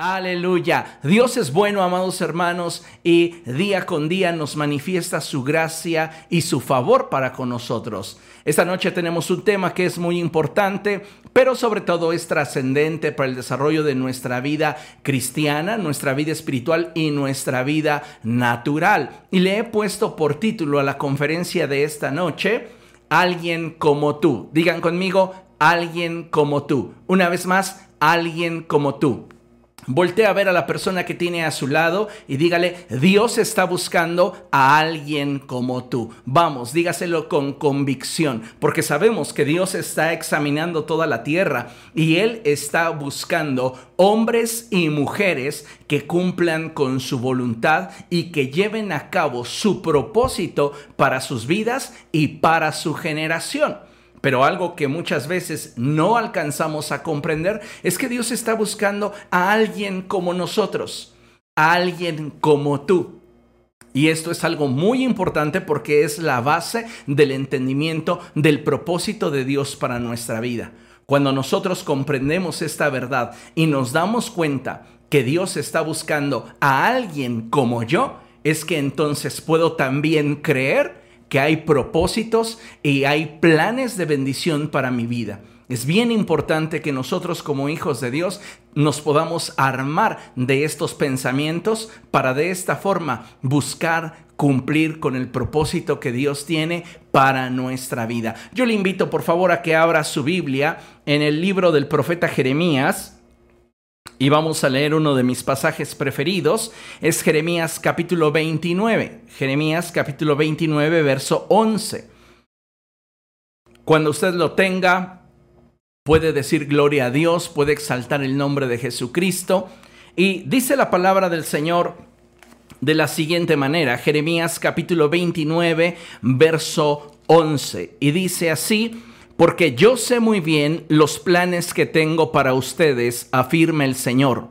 Aleluya. Dios es bueno, amados hermanos, y día con día nos manifiesta su gracia y su favor para con nosotros. Esta noche tenemos un tema que es muy importante, pero sobre todo es trascendente para el desarrollo de nuestra vida cristiana, nuestra vida espiritual y nuestra vida natural. Y le he puesto por título a la conferencia de esta noche, Alguien como tú. Digan conmigo, alguien como tú. Una vez más, alguien como tú. Voltea a ver a la persona que tiene a su lado y dígale, Dios está buscando a alguien como tú. Vamos, dígaselo con convicción, porque sabemos que Dios está examinando toda la tierra y Él está buscando hombres y mujeres que cumplan con su voluntad y que lleven a cabo su propósito para sus vidas y para su generación. Pero algo que muchas veces no alcanzamos a comprender es que Dios está buscando a alguien como nosotros, a alguien como tú. Y esto es algo muy importante porque es la base del entendimiento del propósito de Dios para nuestra vida. Cuando nosotros comprendemos esta verdad y nos damos cuenta que Dios está buscando a alguien como yo, es que entonces puedo también creer que hay propósitos y hay planes de bendición para mi vida. Es bien importante que nosotros como hijos de Dios nos podamos armar de estos pensamientos para de esta forma buscar cumplir con el propósito que Dios tiene para nuestra vida. Yo le invito por favor a que abra su Biblia en el libro del profeta Jeremías, y vamos a leer uno de mis pasajes preferidos, es Jeremías capítulo 29. Jeremías capítulo 29, verso 11. Cuando usted lo tenga, puede decir gloria a Dios, puede exaltar el nombre de Jesucristo. Y dice la palabra del Señor de la siguiente manera, Jeremías capítulo 29, verso 11. Y dice así, porque yo sé muy bien los planes que tengo para ustedes, afirma el Señor,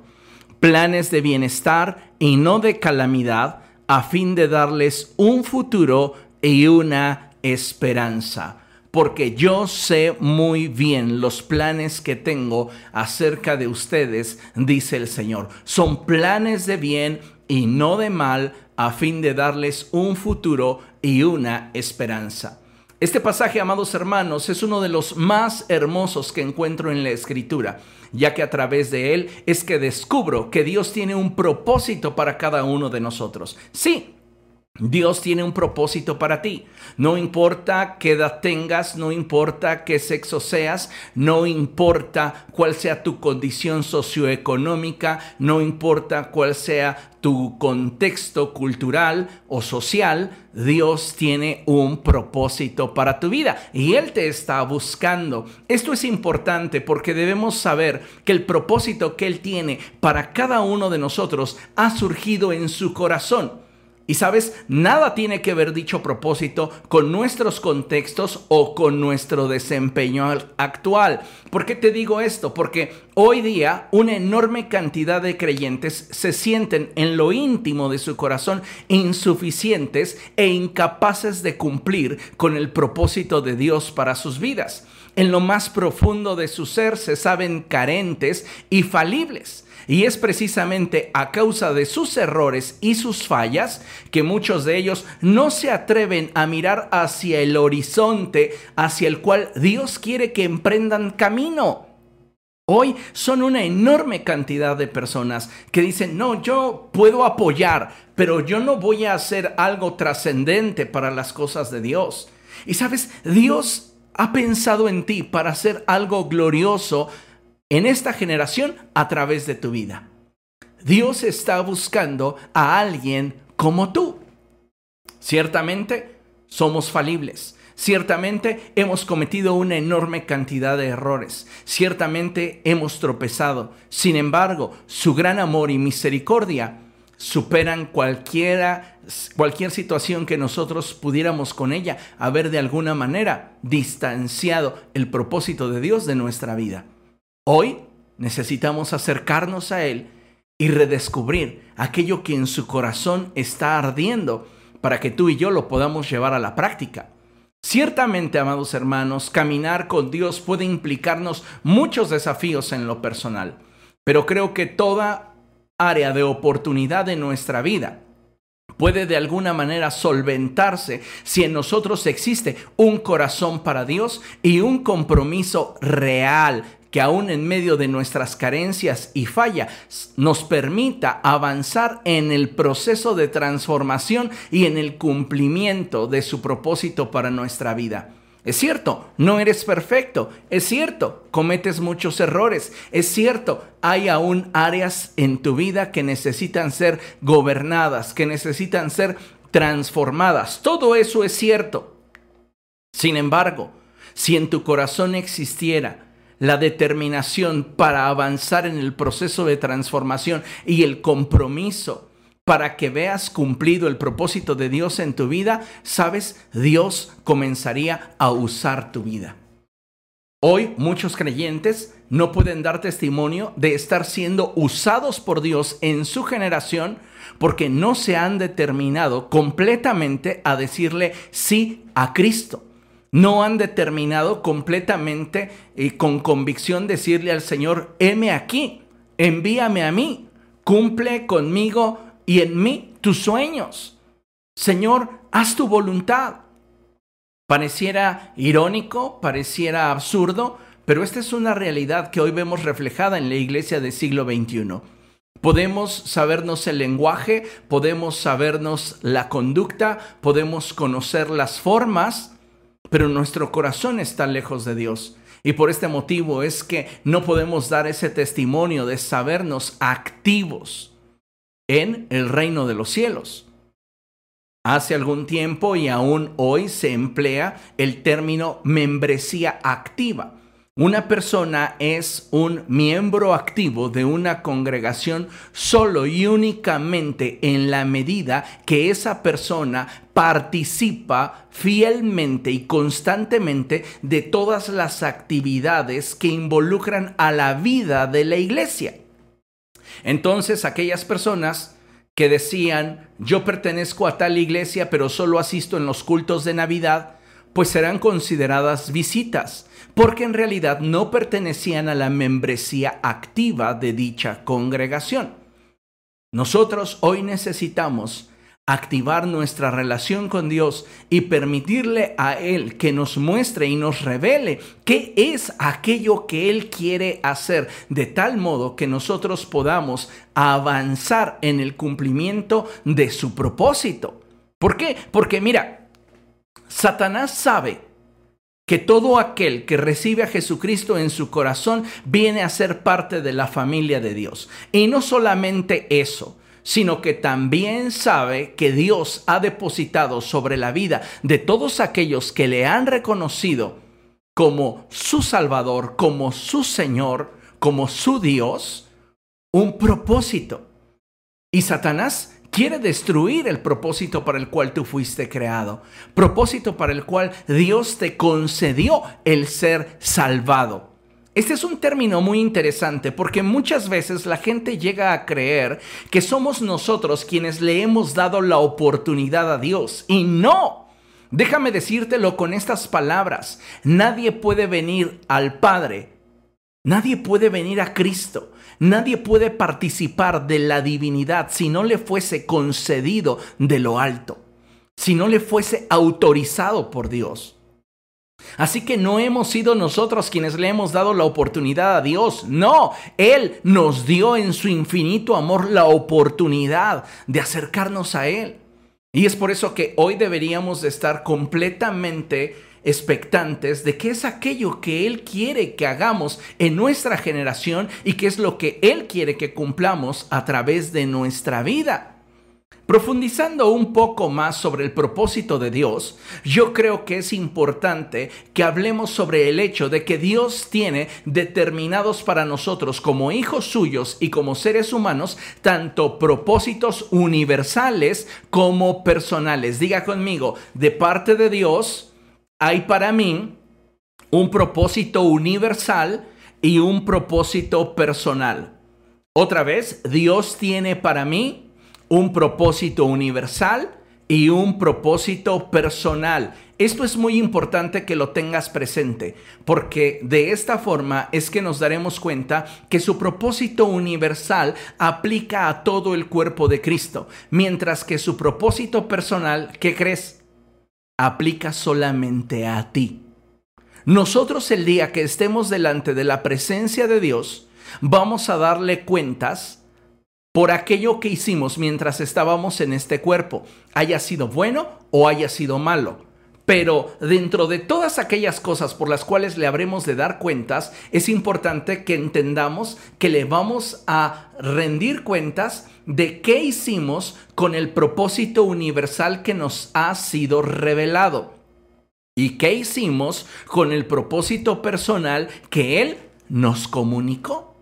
planes de bienestar y no de calamidad, a fin de darles un futuro y una esperanza. Porque yo sé muy bien los planes que tengo acerca de ustedes, dice el Señor. Son planes de bien y no de mal, a fin de darles un futuro y una esperanza. Este pasaje, amados hermanos, es uno de los más hermosos que encuentro en la escritura, ya que a través de él es que descubro que Dios tiene un propósito para cada uno de nosotros. Sí, Dios tiene un propósito para ti. No importa qué edad tengas, no importa qué sexo seas, no importa cuál sea tu condición socioeconómica, no importa cuál sea tu contexto cultural o social, Dios tiene un propósito para tu vida y Él te está buscando. Esto es importante porque debemos saber que el propósito que Él tiene para cada uno de nosotros ha surgido en su corazón. Y sabes, nada tiene que ver dicho propósito con nuestros contextos o con nuestro desempeño actual. ¿Por qué te digo esto? Porque hoy día una enorme cantidad de creyentes se sienten en lo íntimo de su corazón insuficientes e incapaces de cumplir con el propósito de Dios para sus vidas. En lo más profundo de su ser se saben carentes y falibles. Y es precisamente a causa de sus errores y sus fallas que muchos de ellos no se atreven a mirar hacia el horizonte hacia el cual Dios quiere que emprendan camino. Hoy son una enorme cantidad de personas que dicen, no, yo puedo apoyar, pero yo no voy a hacer algo trascendente para las cosas de Dios. Y sabes, Dios ha pensado en ti para hacer algo glorioso en esta generación a través de tu vida. Dios está buscando a alguien como tú. Ciertamente somos falibles. Ciertamente hemos cometido una enorme cantidad de errores. Ciertamente hemos tropezado. Sin embargo, su gran amor y misericordia superan cualquiera, cualquier situación que nosotros pudiéramos con ella haber de alguna manera distanciado el propósito de Dios de nuestra vida. Hoy necesitamos acercarnos a Él y redescubrir aquello que en su corazón está ardiendo para que tú y yo lo podamos llevar a la práctica. Ciertamente, amados hermanos, caminar con Dios puede implicarnos muchos desafíos en lo personal, pero creo que toda área de oportunidad en nuestra vida puede de alguna manera solventarse si en nosotros existe un corazón para Dios y un compromiso real que aún en medio de nuestras carencias y fallas nos permita avanzar en el proceso de transformación y en el cumplimiento de su propósito para nuestra vida. Es cierto, no eres perfecto. Es cierto, cometes muchos errores. Es cierto, hay aún áreas en tu vida que necesitan ser gobernadas, que necesitan ser transformadas. Todo eso es cierto. Sin embargo, si en tu corazón existiera la determinación para avanzar en el proceso de transformación y el compromiso para que veas cumplido el propósito de Dios en tu vida, sabes, Dios comenzaría a usar tu vida. Hoy muchos creyentes no pueden dar testimonio de estar siendo usados por Dios en su generación porque no se han determinado completamente a decirle sí a Cristo. No han determinado completamente y con convicción decirle al Señor, heme aquí, envíame a mí, cumple conmigo y en mí tus sueños. Señor, haz tu voluntad. Pareciera irónico, pareciera absurdo, pero esta es una realidad que hoy vemos reflejada en la iglesia del siglo XXI. Podemos sabernos el lenguaje, podemos sabernos la conducta, podemos conocer las formas, pero nuestro corazón está lejos de Dios. Y por este motivo es que no podemos dar ese testimonio de sabernos activos en el reino de los cielos. Hace algún tiempo y aún hoy se emplea el término membresía activa. Una persona es un miembro activo de una congregación solo y únicamente en la medida que esa persona participa fielmente y constantemente de todas las actividades que involucran a la vida de la iglesia. Entonces aquellas personas que decían, yo pertenezco a tal iglesia, pero solo asisto en los cultos de Navidad, pues serán consideradas visitas, porque en realidad no pertenecían a la membresía activa de dicha congregación. Nosotros hoy necesitamos activar nuestra relación con Dios y permitirle a Él que nos muestre y nos revele qué es aquello que Él quiere hacer, de tal modo que nosotros podamos avanzar en el cumplimiento de su propósito. ¿Por qué? Porque mira, Satanás sabe que todo aquel que recibe a Jesucristo en su corazón viene a ser parte de la familia de Dios. Y no solamente eso, sino que también sabe que Dios ha depositado sobre la vida de todos aquellos que le han reconocido como su Salvador, como su Señor, como su Dios, un propósito. Y Satanás quiere destruir el propósito para el cual tú fuiste creado, propósito para el cual Dios te concedió el ser salvado. Este es un término muy interesante porque muchas veces la gente llega a creer que somos nosotros quienes le hemos dado la oportunidad a Dios. Y no. Déjame decírtelo con estas palabras. Nadie puede venir al Padre. Nadie puede venir a Cristo. Nadie puede participar de la divinidad si no le fuese concedido de lo alto. Si no le fuese autorizado por Dios. Así que no hemos sido nosotros quienes le hemos dado la oportunidad a Dios. No, Él nos dio en su infinito amor la oportunidad de acercarnos a Él. Y es por eso que hoy deberíamos de estar completamente expectantes de qué es aquello que Él quiere que hagamos en nuestra generación y qué es lo que Él quiere que cumplamos a través de nuestra vida. Profundizando un poco más sobre el propósito de Dios, yo creo que es importante que hablemos sobre el hecho de que Dios tiene determinados para nosotros como hijos suyos y como seres humanos tanto propósitos universales como personales. Diga conmigo, de parte de Dios hay para mí un propósito universal y un propósito personal. Otra vez, Dios tiene para mí un propósito universal y un propósito personal. Esto es muy importante que lo tengas presente, porque de esta forma es que nos daremos cuenta que su propósito universal aplica a todo el cuerpo de Cristo, mientras que su propósito personal, ¿qué crees? Aplica solamente a ti. Nosotros el día que estemos delante de la presencia de Dios, vamos a darle cuentas por aquello que hicimos mientras estábamos en este cuerpo, haya sido bueno o haya sido malo. Pero dentro de todas aquellas cosas por las cuales le habremos de dar cuentas, es importante que entendamos que le vamos a rendir cuentas de qué hicimos con el propósito universal que nos ha sido revelado. ¿Y qué hicimos con el propósito personal que Él nos comunicó?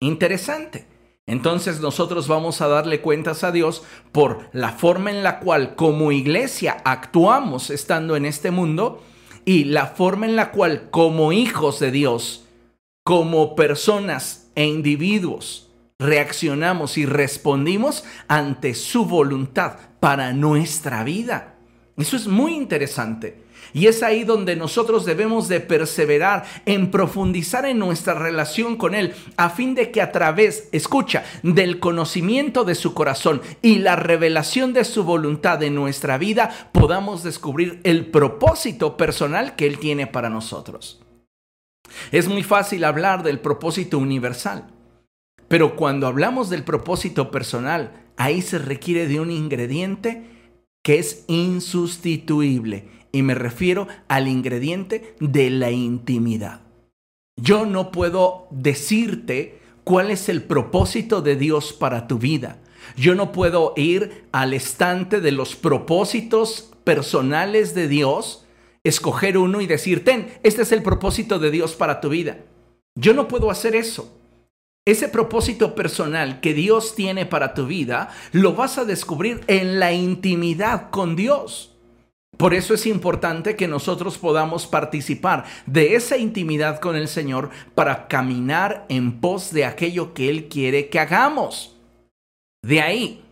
Interesante. Entonces nosotros vamos a darle cuentas a Dios por la forma en la cual como iglesia actuamos estando en este mundo y la forma en la cual como hijos de Dios, como personas e individuos, reaccionamos y respondimos ante su voluntad para nuestra vida. Eso es muy interesante. Y es ahí donde nosotros debemos de perseverar en profundizar en nuestra relación con Él, a fin de que a través, escucha, del conocimiento de su corazón y la revelación de su voluntad en nuestra vida, podamos descubrir el propósito personal que Él tiene para nosotros. Es muy fácil hablar del propósito universal, pero cuando hablamos del propósito personal, ahí se requiere de un ingrediente que es insustituible y me refiero al ingrediente de la intimidad. Yo no puedo decirte cuál es el propósito de Dios para tu vida. Yo no puedo ir al estante de los propósitos personales de Dios, escoger uno y decir, ten, este es el propósito de Dios para tu vida. Yo no puedo hacer eso. Ese propósito personal que Dios tiene para tu vida, lo vas a descubrir en la intimidad con Dios. Por eso es importante que nosotros podamos participar de esa intimidad con el Señor para caminar en pos de aquello que Él quiere que hagamos. De ahí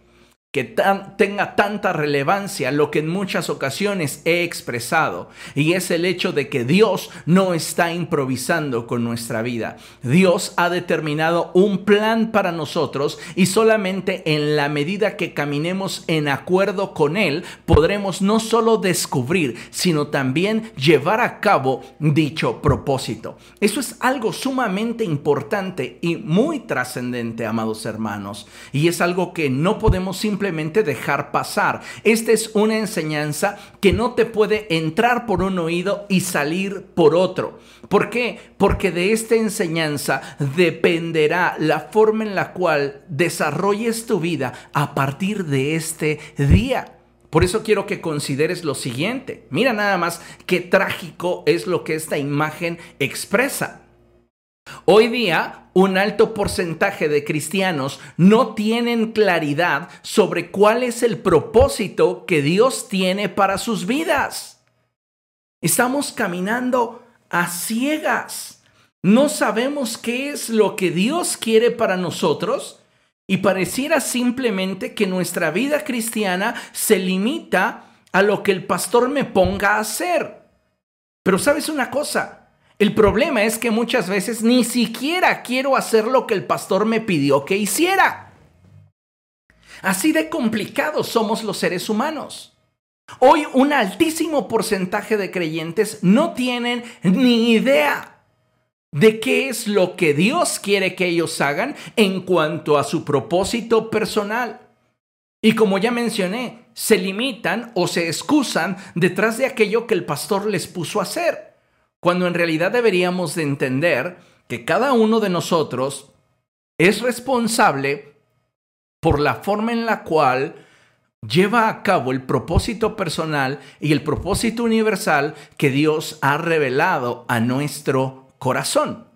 que tenga tanta relevancia lo que en muchas ocasiones he expresado, y es el hecho de que Dios no está improvisando con nuestra vida. Dios ha determinado un plan para nosotros y solamente en la medida que caminemos en acuerdo con Él podremos no solo descubrir, sino también llevar a cabo dicho propósito. Eso es algo sumamente importante y muy trascendente, amados hermanos, y es algo que no podemos simplemente simplemente dejar pasar. Esta es una enseñanza que no te puede entrar por un oído y salir por otro. ¿Por qué? Porque de esta enseñanza dependerá la forma en la cual desarrolles tu vida a partir de este día. Por eso quiero que consideres lo siguiente. Mira nada más qué trágico es lo que esta imagen expresa. Hoy día, un alto porcentaje de cristianos no tienen claridad sobre cuál es el propósito que Dios tiene para sus vidas. Estamos caminando a ciegas. No sabemos qué es lo que Dios quiere para nosotros y pareciera simplemente que nuestra vida cristiana se limita a lo que el pastor me ponga a hacer. Pero sabes una cosa, el problema es que muchas veces ni siquiera quiero hacer lo que el pastor me pidió que hiciera. Así de complicados somos los seres humanos. Hoy un altísimo porcentaje de creyentes no tienen ni idea de qué es lo que Dios quiere que ellos hagan en cuanto a su propósito personal. Y como ya mencioné, se limitan o se excusan detrás de aquello que el pastor les puso a hacer cuando en realidad deberíamos de entender que cada uno de nosotros es responsable por la forma en la cual lleva a cabo el propósito personal y el propósito universal que Dios ha revelado a nuestro corazón.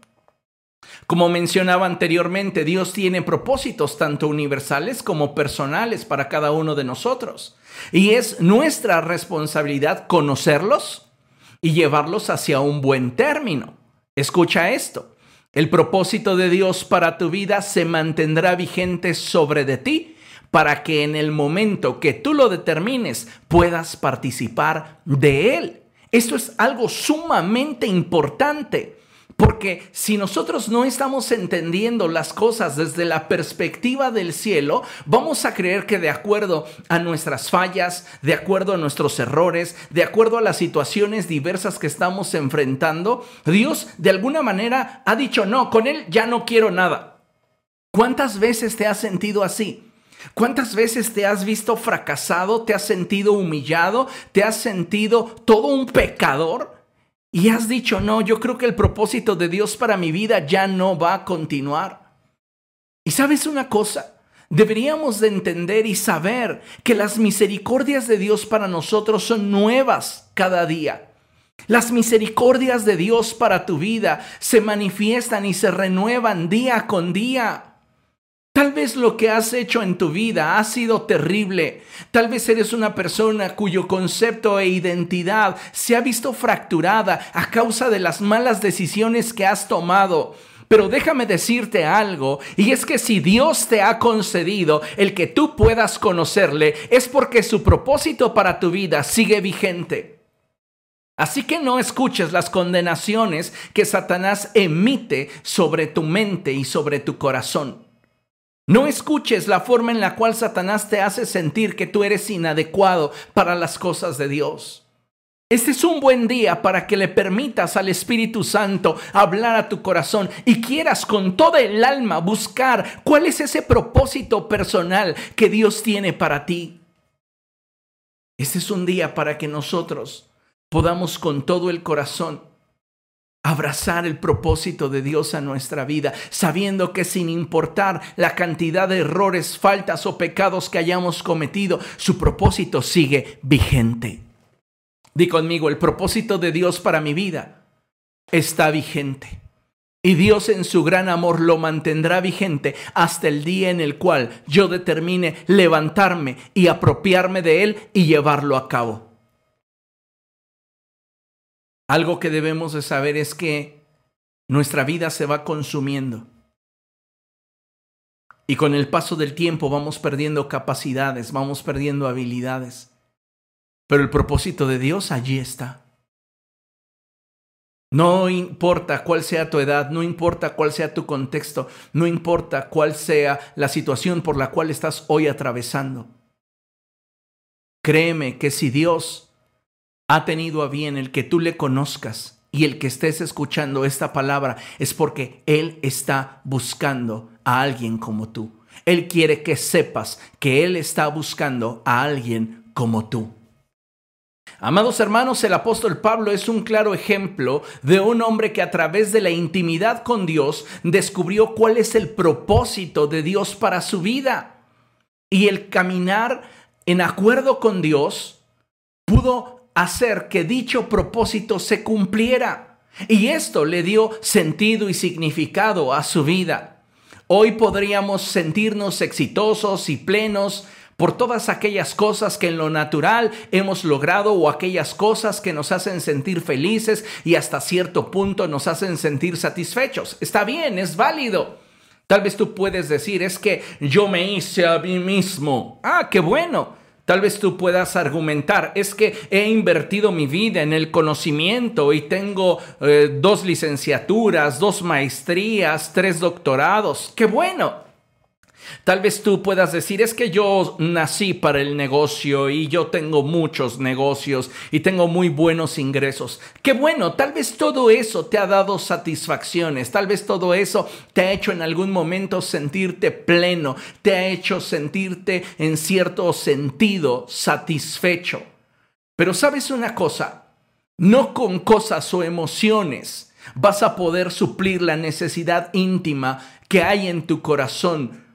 Como mencionaba anteriormente, Dios tiene propósitos tanto universales como personales para cada uno de nosotros. Y es nuestra responsabilidad conocerlos, y llevarlos hacia un buen término. Escucha esto. El propósito de Dios para tu vida se mantendrá vigente sobre de ti para que en el momento que tú lo determines puedas participar de él. Esto es algo sumamente importante. Porque si nosotros no estamos entendiendo las cosas desde la perspectiva del cielo, vamos a creer que de acuerdo a nuestras fallas, de acuerdo a nuestros errores, de acuerdo a las situaciones diversas que estamos enfrentando, Dios de alguna manera ha dicho, no, con Él ya no quiero nada. ¿Cuántas veces te has sentido así? ¿Cuántas veces te has visto fracasado, te has sentido humillado, te has sentido todo un pecador? Y has dicho, no, yo creo que el propósito de Dios para mi vida ya no va a continuar. Y sabes una cosa, deberíamos de entender y saber que las misericordias de Dios para nosotros son nuevas cada día. Las misericordias de Dios para tu vida se manifiestan y se renuevan día con día. Tal vez lo que has hecho en tu vida ha sido terrible. Tal vez eres una persona cuyo concepto e identidad se ha visto fracturada a causa de las malas decisiones que has tomado. Pero déjame decirte algo, y es que si Dios te ha concedido el que tú puedas conocerle, es porque su propósito para tu vida sigue vigente. Así que no escuches las condenaciones que Satanás emite sobre tu mente y sobre tu corazón. No escuches la forma en la cual Satanás te hace sentir que tú eres inadecuado para las cosas de Dios. Este es un buen día para que le permitas al Espíritu Santo hablar a tu corazón y quieras con toda el alma buscar cuál es ese propósito personal que Dios tiene para ti. Este es un día para que nosotros podamos con todo el corazón abrazar el propósito de Dios a nuestra vida, sabiendo que sin importar la cantidad de errores, faltas o pecados que hayamos cometido, su propósito sigue vigente. Di conmigo, el propósito de Dios para mi vida está vigente. Y Dios en su gran amor lo mantendrá vigente hasta el día en el cual yo determine levantarme y apropiarme de él y llevarlo a cabo. Algo que debemos de saber es que nuestra vida se va consumiendo. Y con el paso del tiempo vamos perdiendo capacidades, vamos perdiendo habilidades. Pero el propósito de Dios allí está. No importa cuál sea tu edad, no importa cuál sea tu contexto, no importa cuál sea la situación por la cual estás hoy atravesando. Créeme que si Dios ha tenido a bien el que tú le conozcas y el que estés escuchando esta palabra es porque Él está buscando a alguien como tú. Él quiere que sepas que Él está buscando a alguien como tú. Amados hermanos, el apóstol Pablo es un claro ejemplo de un hombre que a través de la intimidad con Dios descubrió cuál es el propósito de Dios para su vida. Y el caminar en acuerdo con Dios pudo hacer que dicho propósito se cumpliera. Y esto le dio sentido y significado a su vida. Hoy podríamos sentirnos exitosos y plenos por todas aquellas cosas que en lo natural hemos logrado o aquellas cosas que nos hacen sentir felices y hasta cierto punto nos hacen sentir satisfechos. Está bien, es válido. Tal vez tú puedes decir, es que yo me hice a mí mismo. Ah, qué bueno. Tal vez tú puedas argumentar, es que he invertido mi vida en el conocimiento y tengo eh, dos licenciaturas, dos maestrías, tres doctorados. ¡Qué bueno! Tal vez tú puedas decir, es que yo nací para el negocio y yo tengo muchos negocios y tengo muy buenos ingresos. Qué bueno, tal vez todo eso te ha dado satisfacciones, tal vez todo eso te ha hecho en algún momento sentirte pleno, te ha hecho sentirte en cierto sentido satisfecho. Pero sabes una cosa, no con cosas o emociones vas a poder suplir la necesidad íntima que hay en tu corazón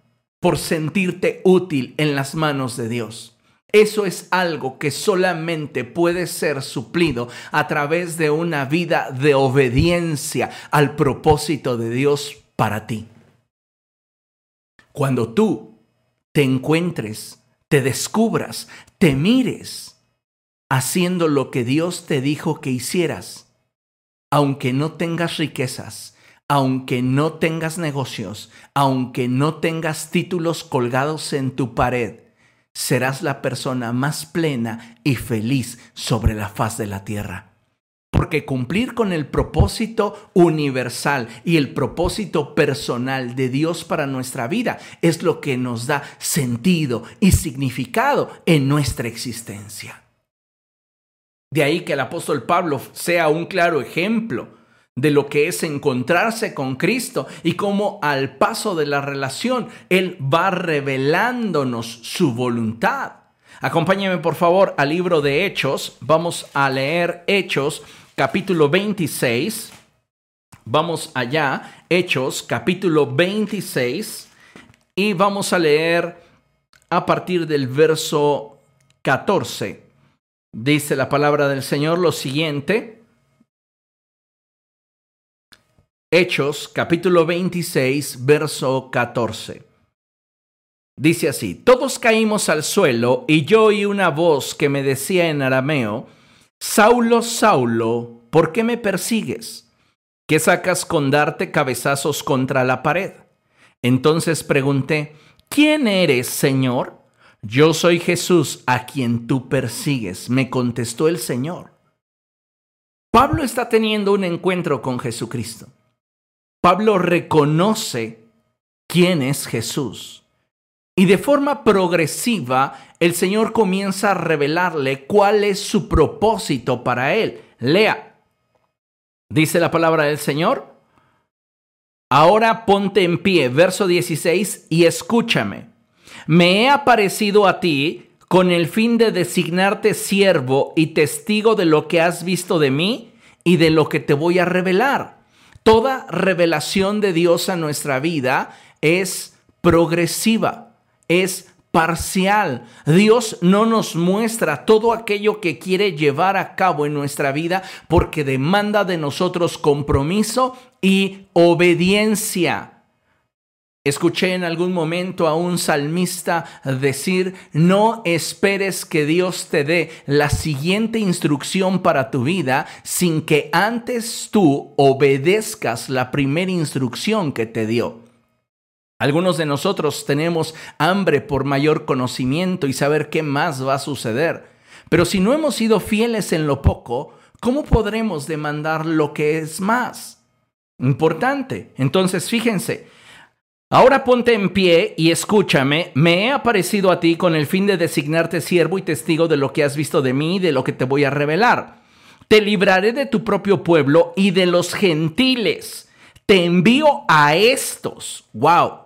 por sentirte útil en las manos de Dios. Eso es algo que solamente puede ser suplido a través de una vida de obediencia al propósito de Dios para ti. Cuando tú te encuentres, te descubras, te mires haciendo lo que Dios te dijo que hicieras, aunque no tengas riquezas, aunque no tengas negocios, aunque no tengas títulos colgados en tu pared, serás la persona más plena y feliz sobre la faz de la tierra. Porque cumplir con el propósito universal y el propósito personal de Dios para nuestra vida es lo que nos da sentido y significado en nuestra existencia. De ahí que el apóstol Pablo sea un claro ejemplo de lo que es encontrarse con Cristo y cómo al paso de la relación Él va revelándonos su voluntad. Acompáñame por favor al libro de Hechos. Vamos a leer Hechos capítulo 26. Vamos allá, Hechos capítulo 26 y vamos a leer a partir del verso 14. Dice la palabra del Señor lo siguiente. Hechos capítulo 26, verso 14. Dice así, todos caímos al suelo y yo oí una voz que me decía en arameo, Saulo, Saulo, ¿por qué me persigues? ¿Qué sacas con darte cabezazos contra la pared? Entonces pregunté, ¿quién eres, Señor? Yo soy Jesús a quien tú persigues, me contestó el Señor. Pablo está teniendo un encuentro con Jesucristo. Pablo reconoce quién es Jesús. Y de forma progresiva, el Señor comienza a revelarle cuál es su propósito para él. Lea, dice la palabra del Señor. Ahora ponte en pie, verso 16, y escúchame. Me he aparecido a ti con el fin de designarte siervo y testigo de lo que has visto de mí y de lo que te voy a revelar. Toda revelación de Dios a nuestra vida es progresiva, es parcial. Dios no nos muestra todo aquello que quiere llevar a cabo en nuestra vida porque demanda de nosotros compromiso y obediencia. Escuché en algún momento a un salmista decir, no esperes que Dios te dé la siguiente instrucción para tu vida sin que antes tú obedezcas la primera instrucción que te dio. Algunos de nosotros tenemos hambre por mayor conocimiento y saber qué más va a suceder. Pero si no hemos sido fieles en lo poco, ¿cómo podremos demandar lo que es más? Importante. Entonces, fíjense, Ahora ponte en pie y escúchame, me he aparecido a ti con el fin de designarte siervo y testigo de lo que has visto de mí y de lo que te voy a revelar. Te libraré de tu propio pueblo y de los gentiles. Te envío a estos. ¡Wow!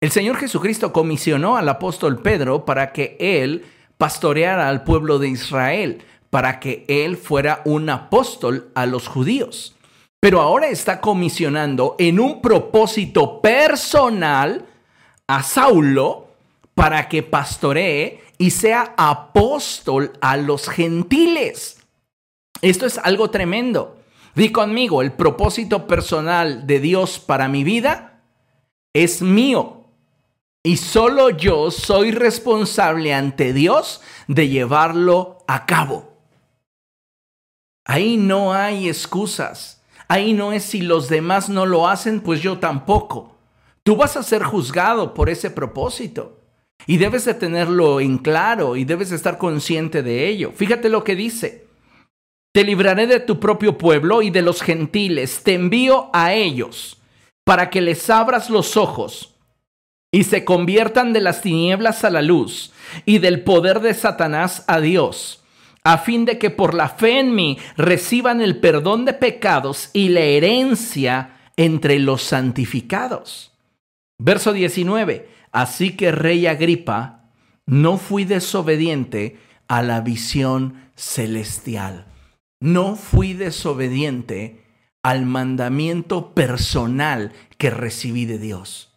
El Señor Jesucristo comisionó al apóstol Pedro para que él pastoreara al pueblo de Israel, para que él fuera un apóstol a los judíos pero ahora está comisionando en un propósito personal a Saulo para que pastoree y sea apóstol a los gentiles. Esto es algo tremendo. Di conmigo, el propósito personal de Dios para mi vida es mío. Y solo yo soy responsable ante Dios de llevarlo a cabo. Ahí no hay excusas. Ahí no es si los demás no lo hacen, pues yo tampoco. Tú vas a ser juzgado por ese propósito. Y debes de tenerlo en claro y debes de estar consciente de ello. Fíjate lo que dice. Te libraré de tu propio pueblo y de los gentiles. Te envío a ellos para que les abras los ojos y se conviertan de las tinieblas a la luz y del poder de Satanás a Dios a fin de que por la fe en mí reciban el perdón de pecados y la herencia entre los santificados. Verso 19. Así que, rey Agripa, no fui desobediente a la visión celestial. No fui desobediente al mandamiento personal que recibí de Dios.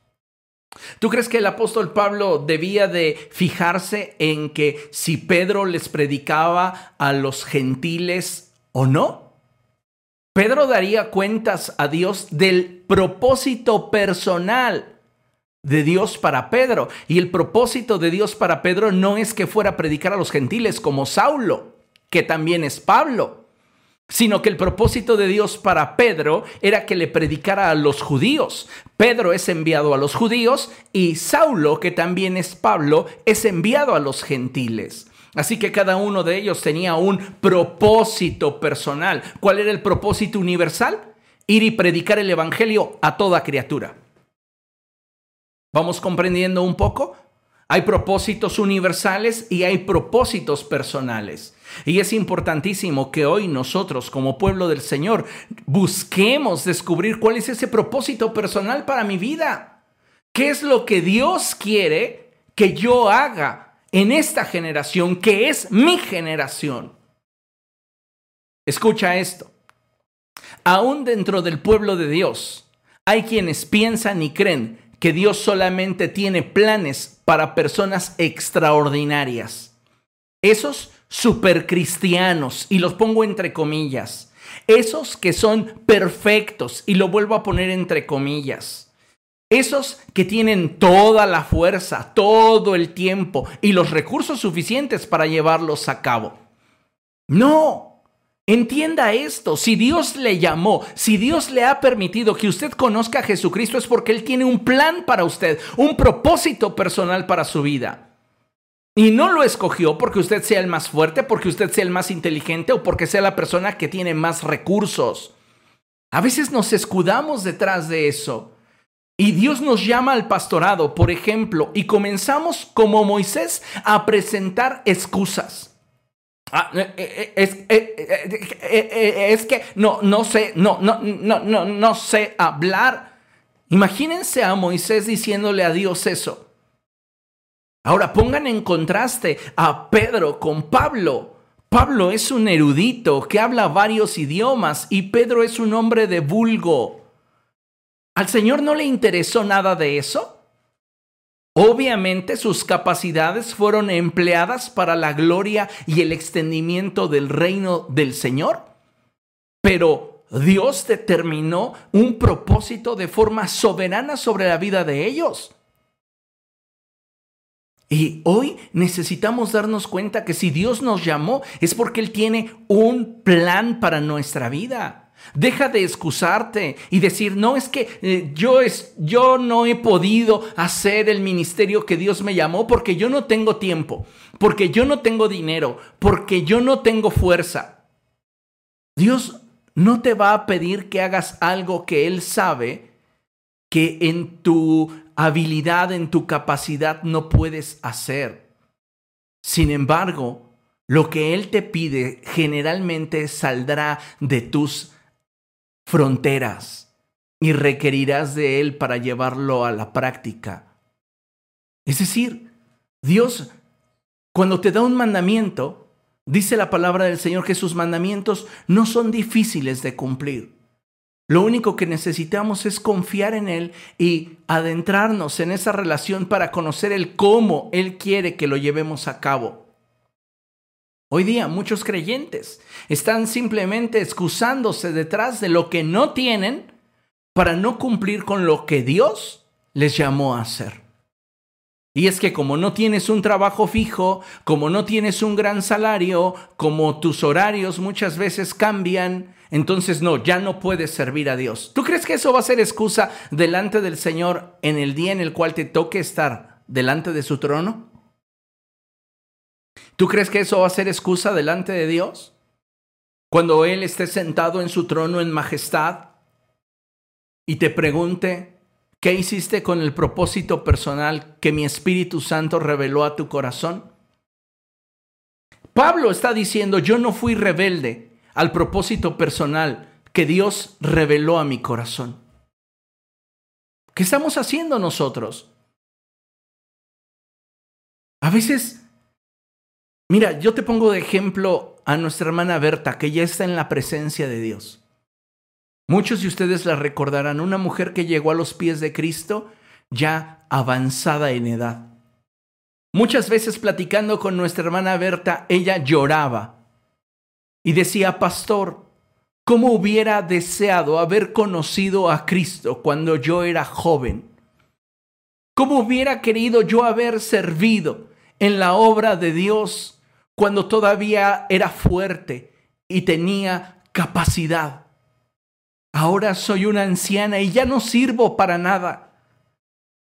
¿Tú crees que el apóstol Pablo debía de fijarse en que si Pedro les predicaba a los gentiles o no? Pedro daría cuentas a Dios del propósito personal de Dios para Pedro. Y el propósito de Dios para Pedro no es que fuera a predicar a los gentiles como Saulo, que también es Pablo. Sino que el propósito de Dios para Pedro era que le predicara a los judíos. Pedro es enviado a los judíos y Saulo, que también es Pablo, es enviado a los gentiles. Así que cada uno de ellos tenía un propósito personal. ¿Cuál era el propósito universal? Ir y predicar el Evangelio a toda criatura. ¿Vamos comprendiendo un poco? Hay propósitos universales y hay propósitos personales. Y es importantísimo que hoy nosotros como pueblo del Señor busquemos descubrir cuál es ese propósito personal para mi vida. ¿Qué es lo que Dios quiere que yo haga en esta generación, que es mi generación? Escucha esto. Aún dentro del pueblo de Dios hay quienes piensan y creen que Dios solamente tiene planes para personas extraordinarias. Esos supercristianos, y los pongo entre comillas, esos que son perfectos, y lo vuelvo a poner entre comillas, esos que tienen toda la fuerza, todo el tiempo y los recursos suficientes para llevarlos a cabo. No, Entienda esto, si Dios le llamó, si Dios le ha permitido que usted conozca a Jesucristo es porque Él tiene un plan para usted, un propósito personal para su vida. Y no lo escogió porque usted sea el más fuerte, porque usted sea el más inteligente o porque sea la persona que tiene más recursos. A veces nos escudamos detrás de eso. Y Dios nos llama al pastorado, por ejemplo, y comenzamos como Moisés a presentar excusas. Ah, eh, eh, es, eh, es, que no, no sé, no, no, no, no, no sé hablar. Imagínense a Moisés diciéndole a Dios eso. Ahora pongan en contraste a Pedro con Pablo. Pablo es un erudito que habla varios idiomas y Pedro es un hombre de vulgo. ¿Al Señor no le interesó nada de eso? Obviamente sus capacidades fueron empleadas para la gloria y el extendimiento del reino del Señor, pero Dios determinó un propósito de forma soberana sobre la vida de ellos. Y hoy necesitamos darnos cuenta que si Dios nos llamó es porque Él tiene un plan para nuestra vida. Deja de excusarte y decir, no es que eh, yo, es, yo no he podido hacer el ministerio que Dios me llamó porque yo no tengo tiempo, porque yo no tengo dinero, porque yo no tengo fuerza. Dios no te va a pedir que hagas algo que Él sabe que en tu habilidad, en tu capacidad no puedes hacer. Sin embargo, lo que Él te pide generalmente saldrá de tus fronteras y requerirás de Él para llevarlo a la práctica. Es decir, Dios, cuando te da un mandamiento, dice la palabra del Señor que sus mandamientos no son difíciles de cumplir. Lo único que necesitamos es confiar en Él y adentrarnos en esa relación para conocer el cómo Él quiere que lo llevemos a cabo. Hoy día muchos creyentes están simplemente excusándose detrás de lo que no tienen para no cumplir con lo que Dios les llamó a hacer. Y es que como no tienes un trabajo fijo, como no tienes un gran salario, como tus horarios muchas veces cambian, entonces no, ya no puedes servir a Dios. ¿Tú crees que eso va a ser excusa delante del Señor en el día en el cual te toque estar delante de su trono? ¿Tú crees que eso va a ser excusa delante de Dios? Cuando Él esté sentado en su trono en majestad y te pregunte, ¿qué hiciste con el propósito personal que mi Espíritu Santo reveló a tu corazón? Pablo está diciendo, yo no fui rebelde al propósito personal que Dios reveló a mi corazón. ¿Qué estamos haciendo nosotros? A veces Mira, yo te pongo de ejemplo a nuestra hermana Berta, que ya está en la presencia de Dios. Muchos de ustedes la recordarán, una mujer que llegó a los pies de Cristo ya avanzada en edad. Muchas veces platicando con nuestra hermana Berta, ella lloraba y decía, pastor, ¿cómo hubiera deseado haber conocido a Cristo cuando yo era joven? ¿Cómo hubiera querido yo haber servido en la obra de Dios cuando todavía era fuerte y tenía capacidad. Ahora soy una anciana y ya no sirvo para nada.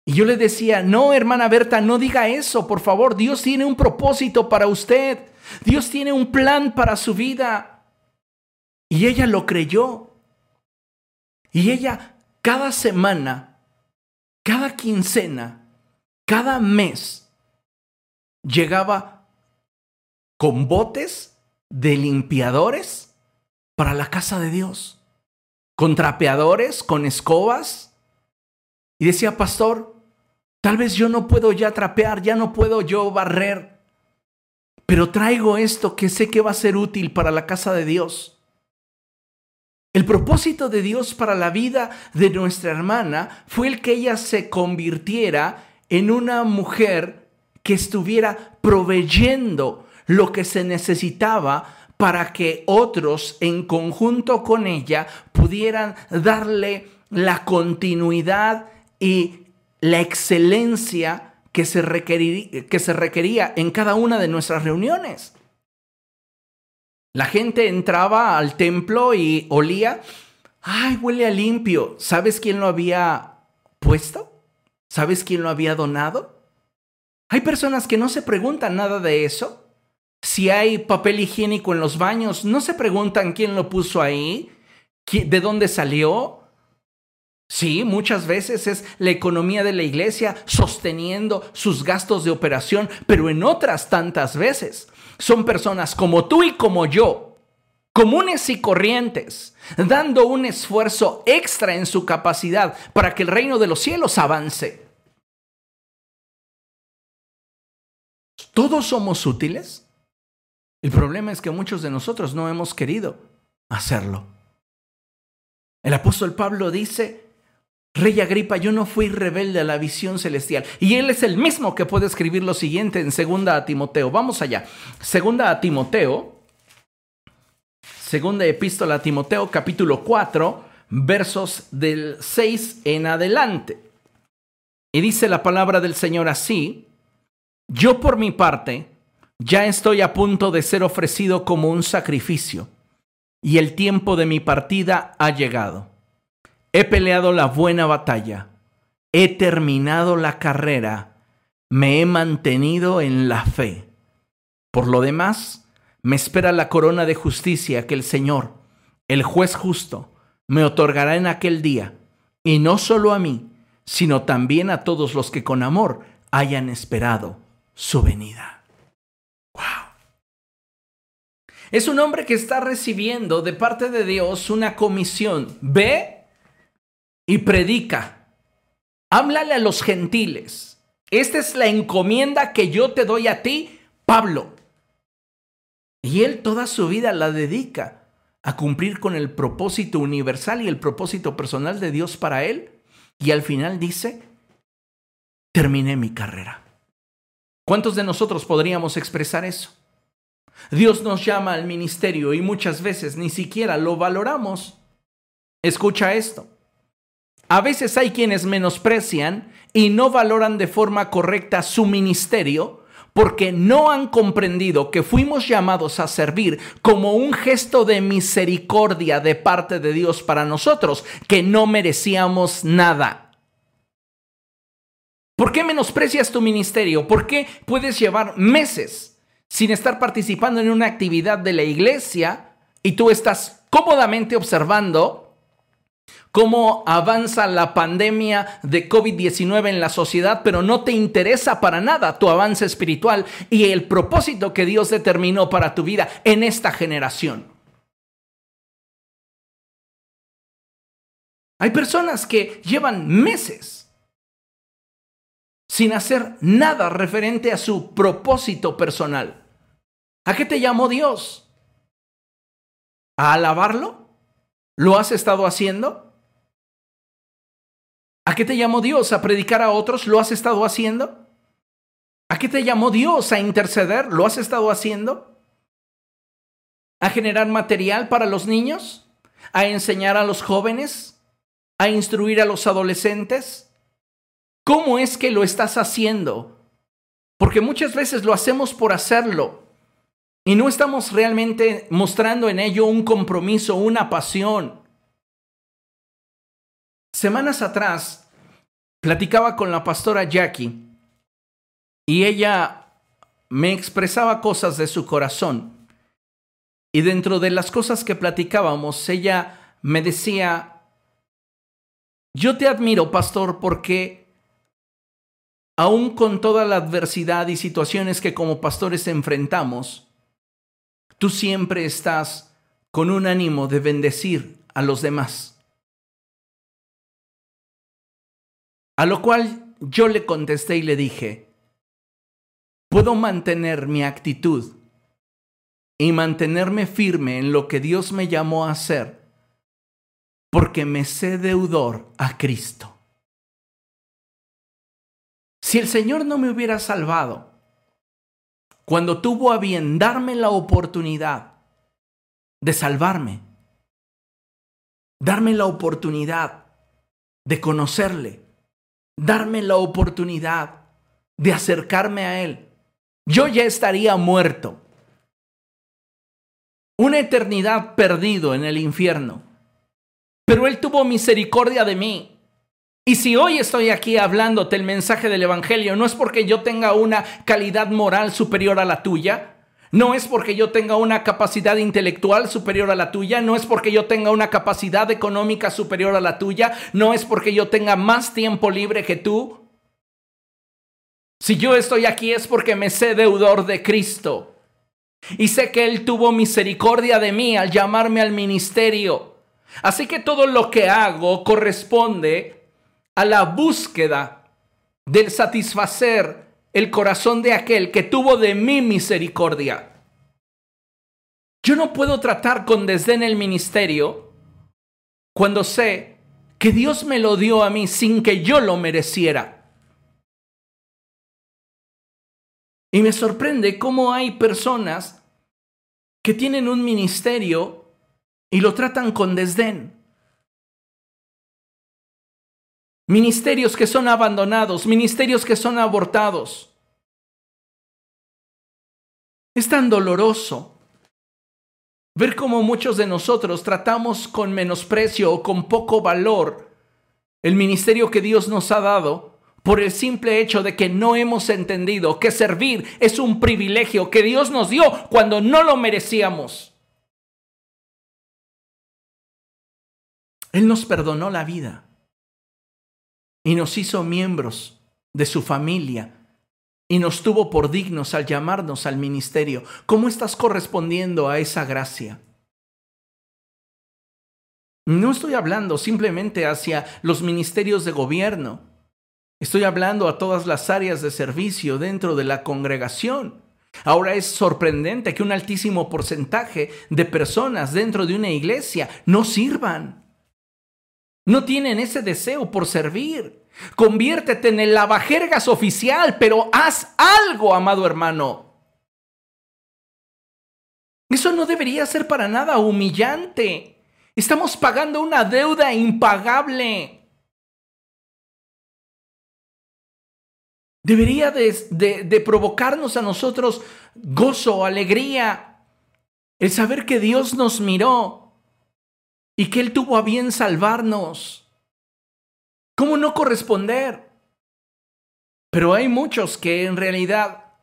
Y yo le decía, no, hermana Berta, no diga eso, por favor. Dios tiene un propósito para usted. Dios tiene un plan para su vida. Y ella lo creyó. Y ella cada semana, cada quincena, cada mes, llegaba con botes de limpiadores para la casa de Dios, con trapeadores, con escobas. Y decía, pastor, tal vez yo no puedo ya trapear, ya no puedo yo barrer, pero traigo esto que sé que va a ser útil para la casa de Dios. El propósito de Dios para la vida de nuestra hermana fue el que ella se convirtiera en una mujer que estuviera proveyendo lo que se necesitaba para que otros en conjunto con ella pudieran darle la continuidad y la excelencia que se, requería, que se requería en cada una de nuestras reuniones. La gente entraba al templo y olía, ay, huele a limpio. ¿Sabes quién lo había puesto? ¿Sabes quién lo había donado? Hay personas que no se preguntan nada de eso. Si hay papel higiénico en los baños, no se preguntan quién lo puso ahí, de dónde salió. Sí, muchas veces es la economía de la iglesia sosteniendo sus gastos de operación, pero en otras tantas veces son personas como tú y como yo, comunes y corrientes, dando un esfuerzo extra en su capacidad para que el reino de los cielos avance. ¿Todos somos útiles? El problema es que muchos de nosotros no hemos querido hacerlo. El apóstol Pablo dice, Rey Agripa, yo no fui rebelde a la visión celestial. Y él es el mismo que puede escribir lo siguiente en Segunda a Timoteo. Vamos allá. Segunda a Timoteo. Segunda epístola a Timoteo, capítulo 4, versos del 6 en adelante. Y dice la palabra del Señor así, yo por mi parte ya estoy a punto de ser ofrecido como un sacrificio, y el tiempo de mi partida ha llegado. He peleado la buena batalla, he terminado la carrera, me he mantenido en la fe. Por lo demás, me espera la corona de justicia que el Señor, el juez justo, me otorgará en aquel día, y no solo a mí, sino también a todos los que con amor hayan esperado su venida. Es un hombre que está recibiendo de parte de Dios una comisión. Ve y predica. Háblale a los gentiles. Esta es la encomienda que yo te doy a ti, Pablo. Y él toda su vida la dedica a cumplir con el propósito universal y el propósito personal de Dios para él. Y al final dice, terminé mi carrera. ¿Cuántos de nosotros podríamos expresar eso? Dios nos llama al ministerio y muchas veces ni siquiera lo valoramos. Escucha esto. A veces hay quienes menosprecian y no valoran de forma correcta su ministerio porque no han comprendido que fuimos llamados a servir como un gesto de misericordia de parte de Dios para nosotros, que no merecíamos nada. ¿Por qué menosprecias tu ministerio? ¿Por qué puedes llevar meses sin estar participando en una actividad de la iglesia y tú estás cómodamente observando cómo avanza la pandemia de COVID-19 en la sociedad, pero no te interesa para nada tu avance espiritual y el propósito que Dios determinó para tu vida en esta generación? Hay personas que llevan meses sin hacer nada referente a su propósito personal. ¿A qué te llamó Dios? ¿A alabarlo? ¿Lo has estado haciendo? ¿A qué te llamó Dios? ¿A predicar a otros? ¿Lo has estado haciendo? ¿A qué te llamó Dios? ¿A interceder? ¿Lo has estado haciendo? ¿A generar material para los niños? ¿A enseñar a los jóvenes? ¿A instruir a los adolescentes? ¿Cómo es que lo estás haciendo? Porque muchas veces lo hacemos por hacerlo. Y no estamos realmente mostrando en ello un compromiso, una pasión. Semanas atrás platicaba con la pastora Jackie y ella me expresaba cosas de su corazón. Y dentro de las cosas que platicábamos, ella me decía, yo te admiro, pastor, porque aún con toda la adversidad y situaciones que como pastores enfrentamos, tú siempre estás con un ánimo de bendecir a los demás. A lo cual yo le contesté y le dije, puedo mantener mi actitud y mantenerme firme en lo que Dios me llamó a hacer porque me sé deudor a Cristo. Si el Señor no me hubiera salvado, cuando tuvo a bien darme la oportunidad de salvarme, darme la oportunidad de conocerle, darme la oportunidad de acercarme a Él, yo ya estaría muerto. Una eternidad perdido en el infierno. Pero Él tuvo misericordia de mí. Y si hoy estoy aquí hablándote el mensaje del Evangelio, no es porque yo tenga una calidad moral superior a la tuya, no es porque yo tenga una capacidad intelectual superior a la tuya, no es porque yo tenga una capacidad económica superior a la tuya, no es porque yo tenga más tiempo libre que tú, si yo estoy aquí es porque me sé deudor de Cristo. Y sé que Él tuvo misericordia de mí al llamarme al ministerio. Así que todo lo que hago corresponde a la búsqueda del satisfacer el corazón de aquel que tuvo de mí misericordia. Yo no puedo tratar con desdén el ministerio cuando sé que Dios me lo dio a mí sin que yo lo mereciera. Y me sorprende cómo hay personas que tienen un ministerio y lo tratan con desdén. Ministerios que son abandonados, ministerios que son abortados. Es tan doloroso ver cómo muchos de nosotros tratamos con menosprecio o con poco valor el ministerio que Dios nos ha dado por el simple hecho de que no hemos entendido que servir es un privilegio que Dios nos dio cuando no lo merecíamos. Él nos perdonó la vida y nos hizo miembros de su familia y nos tuvo por dignos al llamarnos al ministerio. ¿Cómo estás correspondiendo a esa gracia? No estoy hablando simplemente hacia los ministerios de gobierno. Estoy hablando a todas las áreas de servicio dentro de la congregación. Ahora es sorprendente que un altísimo porcentaje de personas dentro de una iglesia no sirvan. No tienen ese deseo por servir. Conviértete en el lavajergas oficial, pero haz algo, amado hermano. Eso no debería ser para nada humillante. Estamos pagando una deuda impagable. Debería de, provocarnos a nosotros gozo, alegría, el saber que Dios nos miró y que Él tuvo a bien salvarnos. ¿Cómo no corresponder? Pero hay muchos que en realidad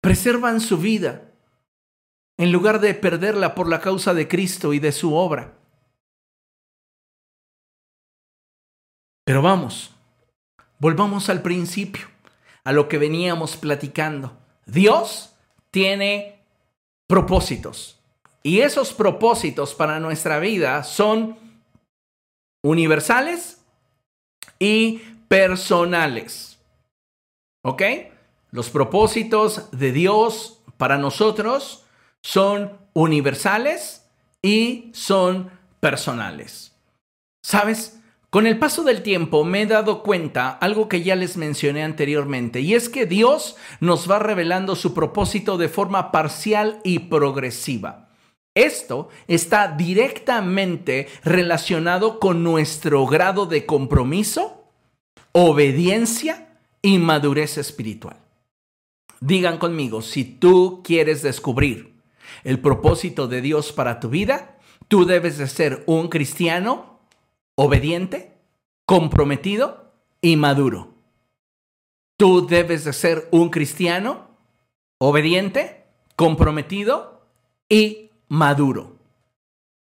preservan su vida en lugar de perderla por la causa de Cristo y de su obra. Pero vamos, Volvamos al principio, a lo que veníamos platicando. Dios tiene propósitos. Y esos propósitos para nuestra vida son universales y personales. ¿Ok? Los propósitos de Dios para nosotros son universales y son personales. ¿Sabes? Con el paso del tiempo me he dado cuenta algo que ya les mencioné anteriormente, y es que Dios nos va revelando su propósito de forma parcial y progresiva. Esto está directamente relacionado con nuestro grado de compromiso, obediencia y madurez espiritual. Digan conmigo, si tú quieres descubrir el propósito de Dios para tu vida, tú debes de ser un cristiano obediente, comprometido y maduro. Tú debes de ser un cristiano obediente, comprometido y maduro.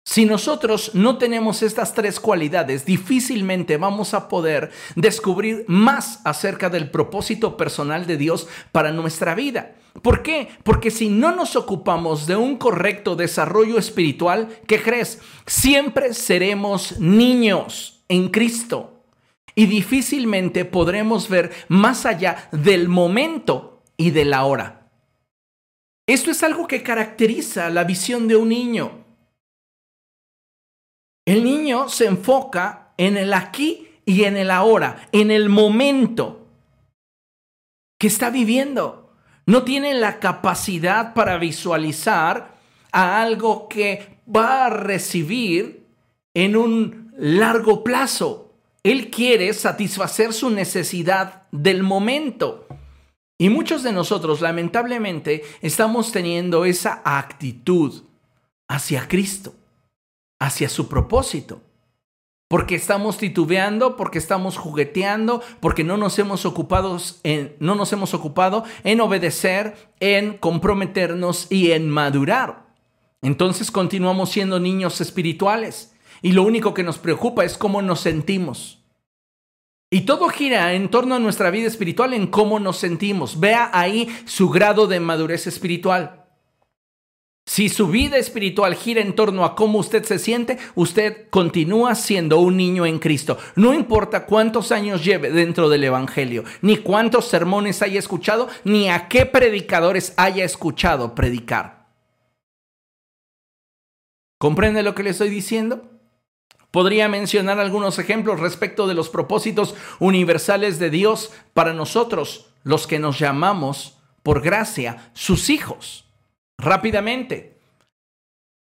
Si nosotros no tenemos estas tres cualidades, difícilmente vamos a poder descubrir más acerca del propósito personal de Dios para nuestra vida. ¿Por qué? Porque si no nos ocupamos de un correcto desarrollo espiritual, ¿qué crees? Siempre seremos niños en Cristo y difícilmente podremos ver más allá del momento y de la hora. Esto es algo que caracteriza la visión de un niño. El niño se enfoca en el aquí y en el ahora, en el momento que está viviendo. No tiene la capacidad para visualizar a algo que va a recibir en un largo plazo. Él quiere satisfacer su necesidad del momento. Y muchos de nosotros, lamentablemente, estamos teniendo esa actitud hacia Cristo hacia su propósito. Porque estamos titubeando, porque estamos jugueteando, porque no nos hemos ocupado en, no nos hemos ocupado en obedecer, en comprometernos y en madurar. Entonces continuamos siendo niños espirituales y lo único que nos preocupa es cómo nos sentimos. Y todo gira en torno a nuestra vida espiritual, en cómo nos sentimos. Vea ahí su grado de madurez espiritual. Si su vida espiritual gira en torno a cómo usted se siente, usted continúa siendo un niño en Cristo. No importa cuántos años lleve dentro del Evangelio, ni cuántos sermones haya escuchado, ni a qué predicadores haya escuchado predicar. ¿Comprende lo que le estoy diciendo? Podría mencionar algunos ejemplos respecto de los propósitos universales de Dios para nosotros, los que nos llamamos, por gracia, sus hijos. Rápidamente,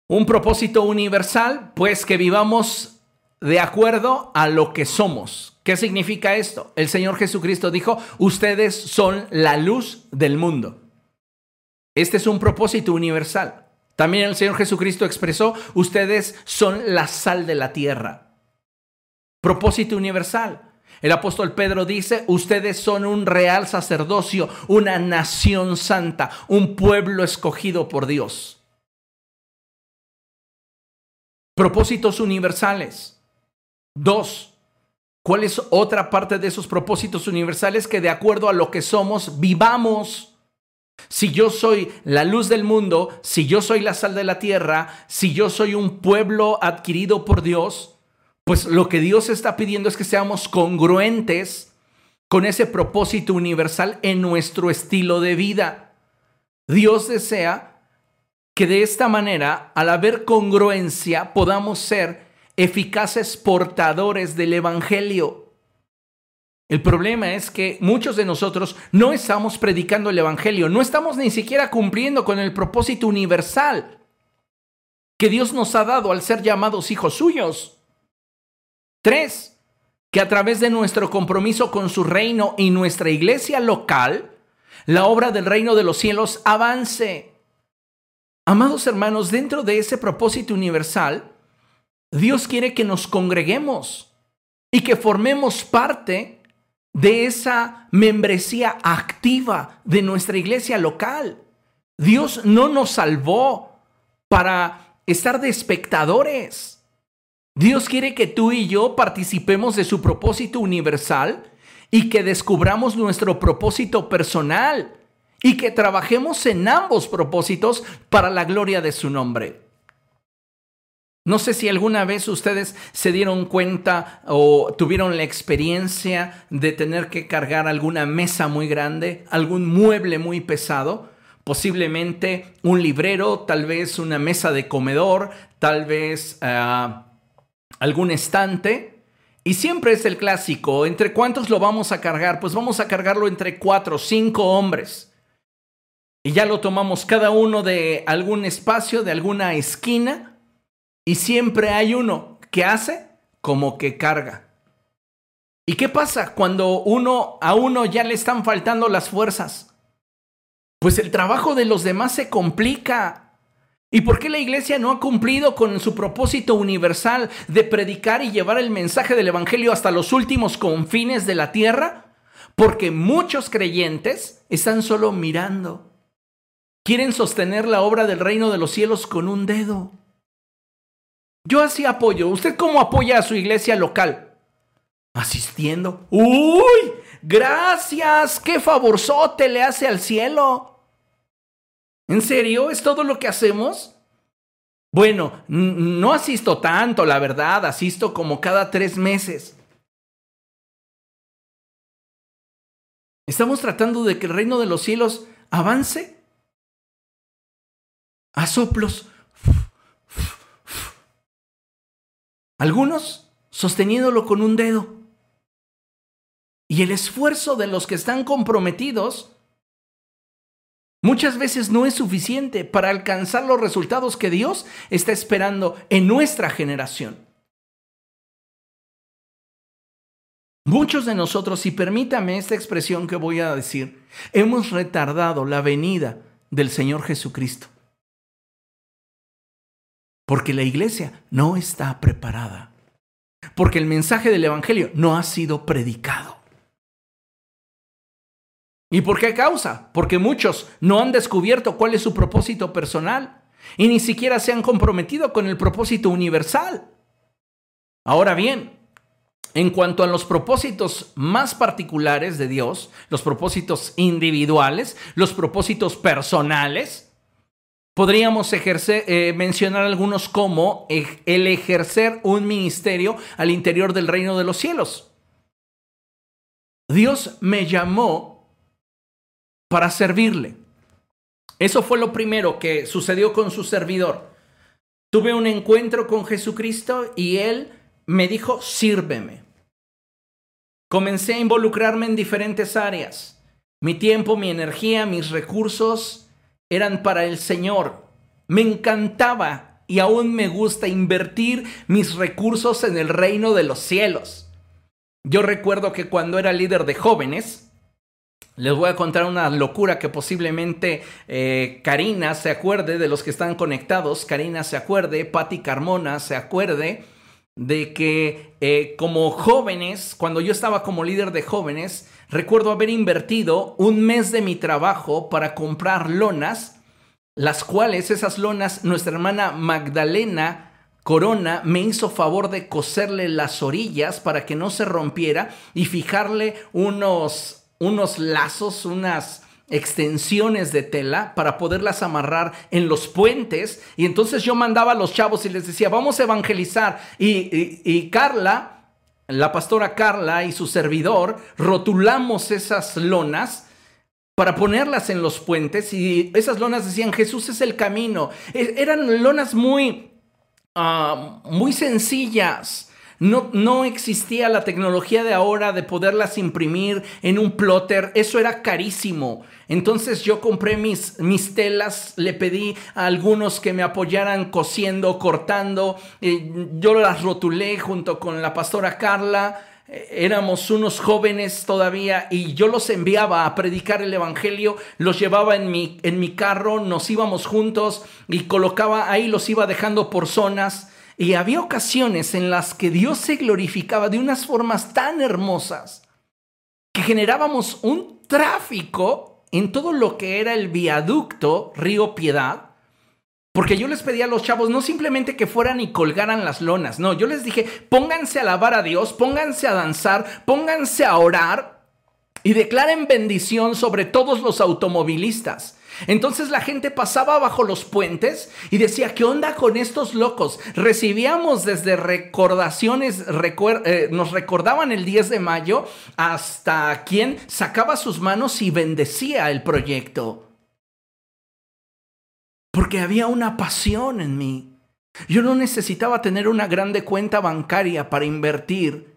un propósito universal, pues que vivamos de acuerdo a lo que somos. ¿Qué significa esto? El Señor Jesucristo dijo, ustedes son la luz del mundo. Este es un propósito universal. También el Señor Jesucristo expresó, ustedes son la sal de la tierra. Propósito universal. El apóstol Pedro dice, ustedes son un real sacerdocio, una nación santa, un pueblo escogido por Dios. Propósitos universales. Dos, ¿cuál es otra parte de esos propósitos universales que de acuerdo a lo que somos, vivamos? Si yo soy la luz del mundo, si yo soy la sal de la tierra, si yo soy un pueblo adquirido por Dios, pues lo que Dios está pidiendo es que seamos congruentes con ese propósito universal en nuestro estilo de vida. Dios desea que de esta manera, al haber congruencia, podamos ser eficaces portadores del Evangelio. El problema es que muchos de nosotros no estamos predicando el Evangelio, no estamos ni siquiera cumpliendo con el propósito universal que Dios nos ha dado al ser llamados hijos suyos. Tres, que a través de nuestro compromiso con su reino y nuestra iglesia local, la obra del reino de los cielos avance. Amados hermanos, dentro de ese propósito universal, Dios quiere que nos congreguemos y que formemos parte de esa membresía activa de nuestra iglesia local. Dios no nos salvó para estar de espectadores. Dios quiere que tú y yo participemos de su propósito universal y que descubramos nuestro propósito personal y que trabajemos en ambos propósitos para la gloria de su nombre. No sé si alguna vez ustedes se dieron cuenta o tuvieron la experiencia de tener que cargar alguna mesa muy grande, algún mueble muy pesado, posiblemente un librero, tal vez una mesa de comedor, tal vez... Ah, algún estante. Y siempre es el clásico, ¿entre cuántos lo vamos a cargar? Pues vamos a cargarlo entre cuatro, cinco hombres. Y ya lo tomamos cada uno de algún espacio, de alguna esquina. Y siempre hay uno que hace como que carga. ¿Y qué pasa cuando uno a uno ya le están faltando las fuerzas? pues el trabajo de los demás se complica. ¿Y por qué la iglesia no ha cumplido con su propósito universal de predicar y llevar el mensaje del Evangelio hasta los últimos confines de la tierra? Porque muchos creyentes están solo mirando. Quieren sostener la obra del reino de los cielos con un dedo. Yo así apoyo. ¿Usted cómo apoya a su iglesia local? Asistiendo. ¡Uy! Gracias. ¡Qué favorzote le hace al cielo! ¿En serio? ¿Es todo lo que hacemos? Bueno, no asisto tanto, la verdad, asisto como cada tres meses. Estamos tratando de que el reino de los cielos avance a soplos. Algunos sosteniéndolo con un dedo. Y el esfuerzo de los que están comprometidos muchas veces no es suficiente para alcanzar los resultados que Dios está esperando en nuestra generación. Muchos de nosotros, y permítame esta expresión que voy a decir, hemos retardado la venida del Señor Jesucristo. Porque la iglesia no está preparada. Porque el mensaje del Evangelio no ha sido predicado. ¿Y por qué causa? Porque muchos no han descubierto cuál es su propósito personal y ni siquiera se han comprometido con el propósito universal. Ahora bien, en cuanto a los propósitos más particulares de Dios, los propósitos individuales, los propósitos personales, podríamos eh, mencionar algunos como el ejercer un ministerio al interior del reino de los cielos. Dios me llamó para servirle. Eso fue lo primero que sucedió con su servidor. Tuve un encuentro con Jesucristo y él me dijo, sírveme. Comencé a involucrarme en diferentes áreas. Mi tiempo, mi energía, mis recursos eran para el Señor. Me encantaba y aún me gusta invertir mis recursos en el reino de los cielos. Yo recuerdo que cuando era líder de jóvenes, les voy a contar una locura que posiblemente eh, Karina se acuerde de los que están conectados. Karina se acuerde, Patti Carmona se acuerde de que eh, como jóvenes, cuando yo estaba como líder de jóvenes, recuerdo haber invertido un mes de mi trabajo para comprar lonas, las cuales esas lonas nuestra hermana Magdalena Corona me hizo favor de coserle las orillas para que no se rompiera y fijarle unos unos lazos, unas extensiones de tela para poderlas amarrar en los puentes. Y entonces yo mandaba a los chavos y les decía, vamos a evangelizar. Y, Carla, la pastora Carla y su servidor, rotulamos esas lonas para ponerlas en los puentes y esas lonas decían Jesús es el camino. E, eran lonas muy, ah, muy sencillas no, no existía la tecnología de ahora de poderlas imprimir en un plotter. Eso era carísimo. Entonces yo compré mis, mis telas, le pedí a algunos que me apoyaran cosiendo, cortando. yo las rotulé junto con la pastora Carla éramos unos jóvenes todavía y yo los enviaba a predicar el Evangelio, los llevaba en mi, en mi carro, nos íbamos juntos y colocaba ahí, los iba dejando por zonas y había ocasiones en las que Dios se glorificaba de unas formas tan hermosas que generábamos un tráfico en todo lo que era el viaducto Río Piedad. Porque yo les pedía a los chavos no simplemente que fueran y colgaran las lonas, no, yo les dije, pónganse a alabar a Dios, pónganse a danzar, pónganse a orar y declaren bendición sobre todos los automovilistas. Entonces la gente pasaba bajo los puentes y decía, ¿qué onda con estos locos? Recibíamos desde recordaciones, eh, nos recordaban el 10 de mayo hasta quien sacaba sus manos y bendecía el proyecto. Porque había una pasión en mí. Yo no necesitaba tener una grande cuenta bancaria para invertir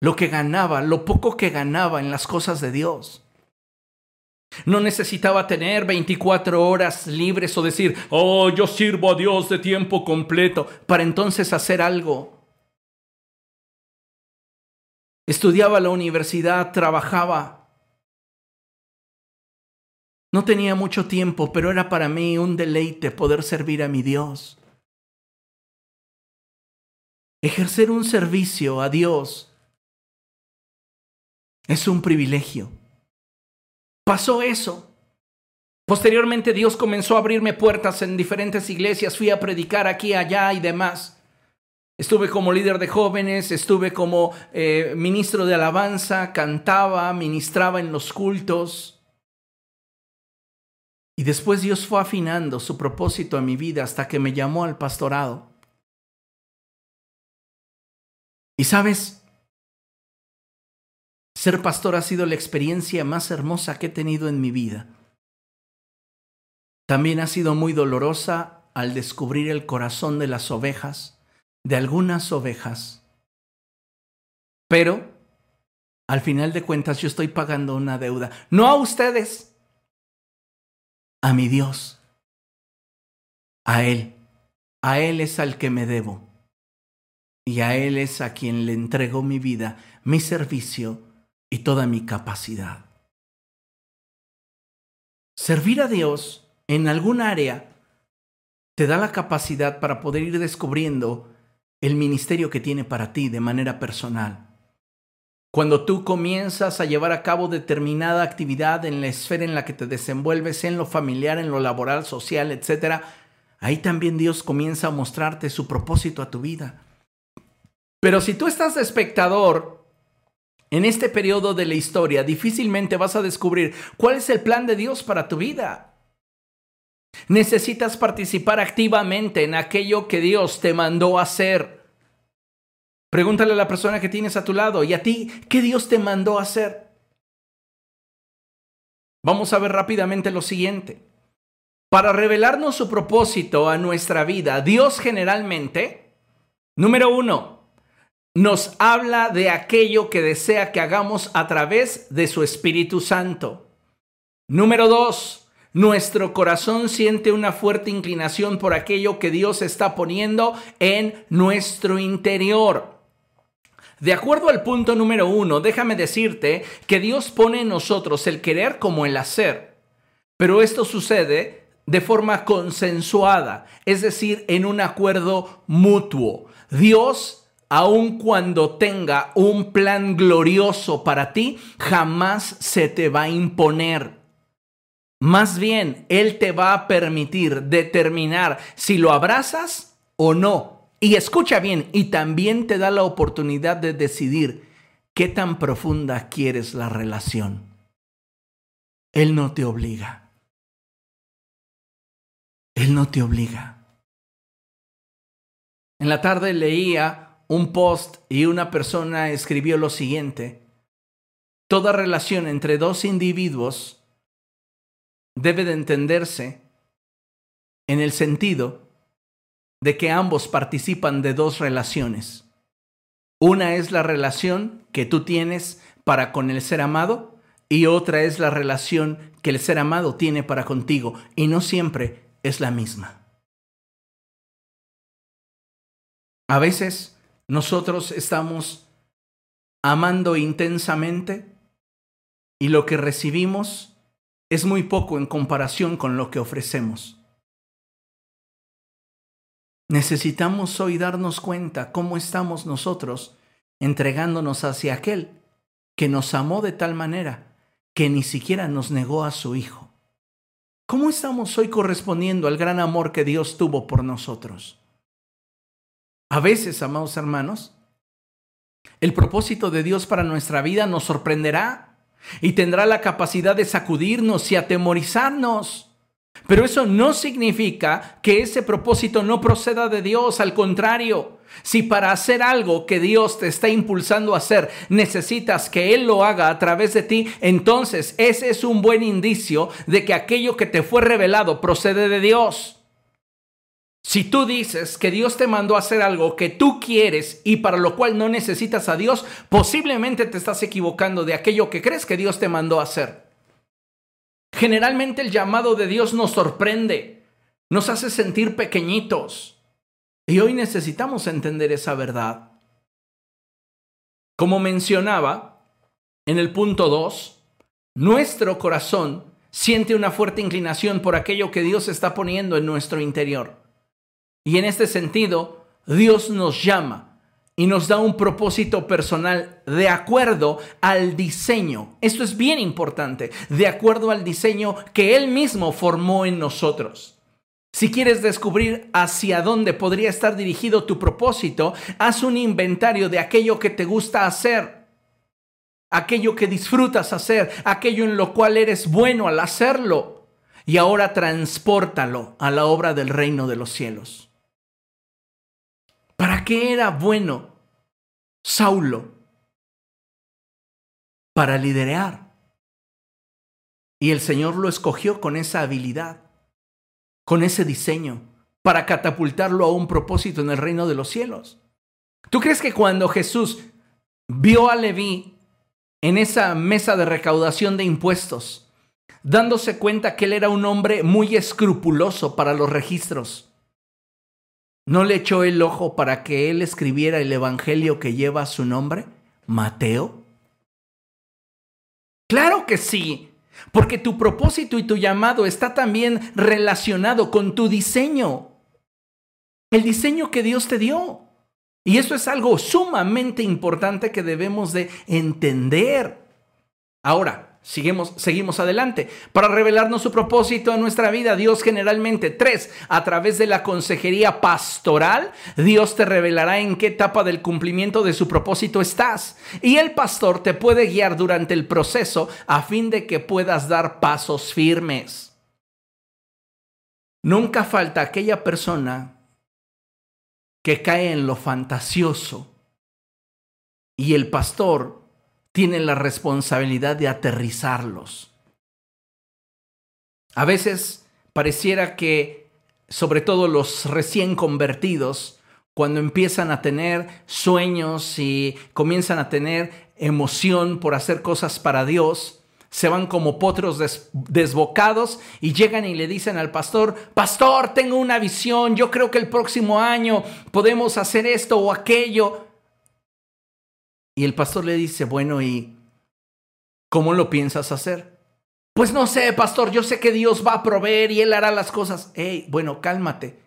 lo que ganaba, lo poco que ganaba en las cosas de Dios. No necesitaba tener 24 horas libres o decir, oh, yo sirvo a Dios de tiempo completo, para entonces hacer algo. Estudiaba la universidad, trabajaba. No tenía mucho tiempo, pero era para mí un deleite poder servir a mi Dios. Ejercer un servicio a Dios es un privilegio. Pasó eso. Posteriormente Dios comenzó a abrirme puertas en diferentes iglesias, fui a predicar aquí, allá y demás. Estuve como líder de jóvenes, estuve como eh, ministro de alabanza, cantaba, ministraba en los cultos. Y después Dios fue afinando su propósito en mi vida hasta que me llamó al pastorado. Y sabes, ser pastor ha sido la experiencia más hermosa que he tenido en mi vida. También ha sido muy dolorosa al descubrir el corazón de las ovejas, de algunas ovejas. Pero, al final de cuentas, yo estoy pagando una deuda. No a ustedes, a mi Dios, a Él. A Él es al que me debo. Y a Él es a quien le entrego mi vida, mi servicio y toda mi capacidad. Servir a Dios en algún área te da la capacidad para poder ir descubriendo el ministerio que tiene para ti de manera personal. Cuando tú comienzas a llevar a cabo determinada actividad en la esfera en la que te desenvuelves, en lo familiar, en lo laboral, social, etc., ahí también Dios comienza a mostrarte su propósito a tu vida. Pero si tú estás de espectador en este periodo de la historia, difícilmente vas a descubrir cuál es el plan de Dios para tu vida. Necesitas participar activamente en aquello que Dios te mandó hacer. Pregúntale a la persona que tienes a tu lado y a ti, ¿qué Dios te mandó hacer? Vamos a ver rápidamente lo siguiente. Para revelarnos su propósito a nuestra vida, Dios generalmente, número uno, nos habla de aquello que desea que hagamos a través de su Espíritu Santo. Número dos, nuestro corazón siente una fuerte inclinación por aquello que Dios está poniendo en nuestro interior. De acuerdo al punto número uno, déjame decirte que Dios pone en nosotros el querer como el hacer. Pero esto sucede de forma consensuada, es decir, en un acuerdo mutuo. Dios, aun cuando tenga un plan glorioso para ti, jamás se te va a imponer. Más bien, Él te va a permitir determinar si lo abrazas o no. Y escucha bien, y también te da la oportunidad de decidir qué tan profunda quieres la relación. Él no te obliga. Él no te obliga. En la tarde leía un post y una persona escribió lo siguiente. Toda relación entre dos individuos debe de entenderse en el sentido de que ambos participan de dos relaciones. Una es la relación que tú tienes para con el ser amado y otra es la relación que el ser amado tiene para contigo y no siempre es la misma. A veces nosotros estamos amando intensamente y lo que recibimos es muy poco en comparación con lo que ofrecemos. Necesitamos hoy darnos cuenta cómo estamos nosotros entregándonos hacia aquel que nos amó de tal manera que ni siquiera nos negó a su Hijo. ¿Cómo estamos hoy correspondiendo al gran amor que Dios tuvo por nosotros? A veces, amados hermanos, el propósito de Dios para nuestra vida nos sorprenderá y tendrá la capacidad de sacudirnos y atemorizarnos. Pero eso no significa que ese propósito no proceda de Dios, al contrario. Si para hacer algo que Dios te está impulsando a hacer necesitas que Él lo haga a través de ti, entonces ese es un buen indicio de que aquello que te fue revelado procede de Dios. Si tú dices que Dios te mandó a hacer algo que tú quieres y para lo cual no necesitas a Dios, posiblemente te estás equivocando de aquello que crees que Dios te mandó a hacer. Generalmente el llamado de Dios nos sorprende, nos hace sentir pequeñitos. Y hoy necesitamos entender esa verdad. Como mencionaba en el punto 2, nuestro corazón siente una fuerte inclinación por aquello que Dios está poniendo en nuestro interior. Y en este sentido, Dios nos llama y nos da un propósito personal de acuerdo al diseño. Esto es bien importante, de acuerdo al diseño que Él mismo formó en nosotros. Si quieres descubrir hacia dónde podría estar dirigido tu propósito, haz un inventario de aquello que te gusta hacer, aquello que disfrutas hacer, aquello en lo cual eres bueno al hacerlo, y ahora transpórtalo a la obra del reino de los cielos. ¿Para qué era bueno Saulo? Para liderar. Y el Señor lo escogió con esa habilidad, con ese diseño, para catapultarlo a un propósito en el reino de los cielos. ¿Tú crees que cuando Jesús vio a Leví en esa mesa de recaudación de impuestos, dándose cuenta que él era un hombre muy escrupuloso para los registros, ¿No le echó el ojo para que él escribiera el Evangelio que lleva su nombre? Mateo. Claro que sí, porque tu propósito y tu llamado está también relacionado con tu diseño, el diseño que Dios te dio. Y eso es algo sumamente importante que debemos de entender. Ahora, Seguimos, seguimos adelante. Para revelarnos su propósito en nuestra vida, Dios generalmente, tres, a través de la consejería pastoral, Dios te revelará en qué etapa del cumplimiento de su propósito estás. Y el pastor te puede guiar durante el proceso a fin de que puedas dar pasos firmes. Nunca falta aquella persona que cae en lo fantasioso y el pastor tienen la responsabilidad de aterrizarlos. A veces pareciera que, sobre todo los recién convertidos, cuando empiezan a tener sueños y comienzan a tener emoción por hacer cosas para Dios, se van como potros desbocados y llegan y le dicen al pastor, pastor, tengo una visión, yo creo que el próximo año podemos hacer esto o aquello. Y el pastor le dice, bueno, ¿y cómo lo piensas hacer? Pues no sé, pastor, yo sé que Dios va a proveer y Él hará las cosas. Hey, bueno, cálmate.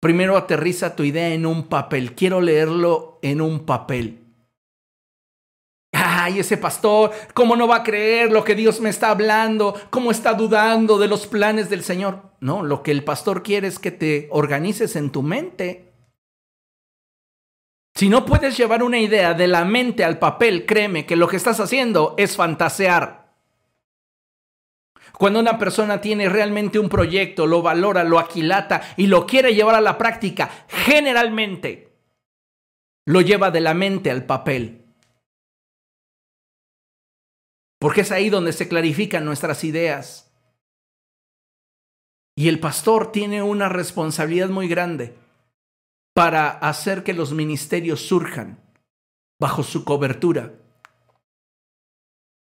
Primero aterriza tu idea en un papel. Quiero leerlo en un papel. Ay, ese pastor, ¿cómo no va a creer lo que Dios me está hablando? ¿Cómo está dudando de los planes del Señor? No, lo que el pastor quiere es que te organices en tu mente. Si no puedes llevar una idea de la mente al papel, créeme que lo que estás haciendo es fantasear. Cuando una persona tiene realmente un proyecto, lo valora, lo aquilata y lo quiere llevar a la práctica, generalmente lo lleva de la mente al papel. Porque es ahí donde se clarifican nuestras ideas. Y el pastor tiene una responsabilidad muy grande para hacer que los ministerios surjan bajo su cobertura.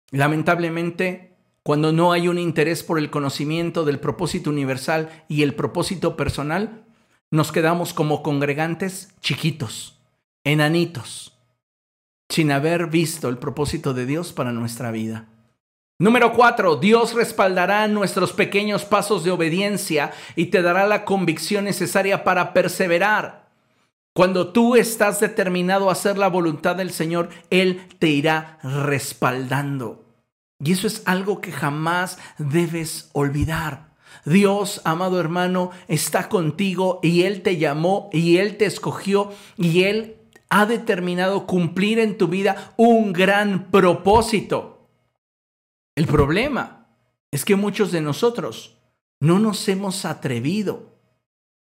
Lamentablemente, cuando no hay un interés por el conocimiento del propósito universal y el propósito personal, nos quedamos como congregantes chiquitos, enanitos, sin haber visto el propósito de Dios para nuestra vida. Número cuatro, Dios respaldará nuestros pequeños pasos de obediencia y te dará la convicción necesaria para perseverar. Cuando tú estás determinado a hacer la voluntad del Señor, Él te irá respaldando. Y eso es algo que jamás debes olvidar. Dios, amado hermano, está contigo y Él te llamó y Él te escogió y Él ha determinado cumplir en tu vida un gran propósito. El problema es que muchos de nosotros no nos hemos atrevido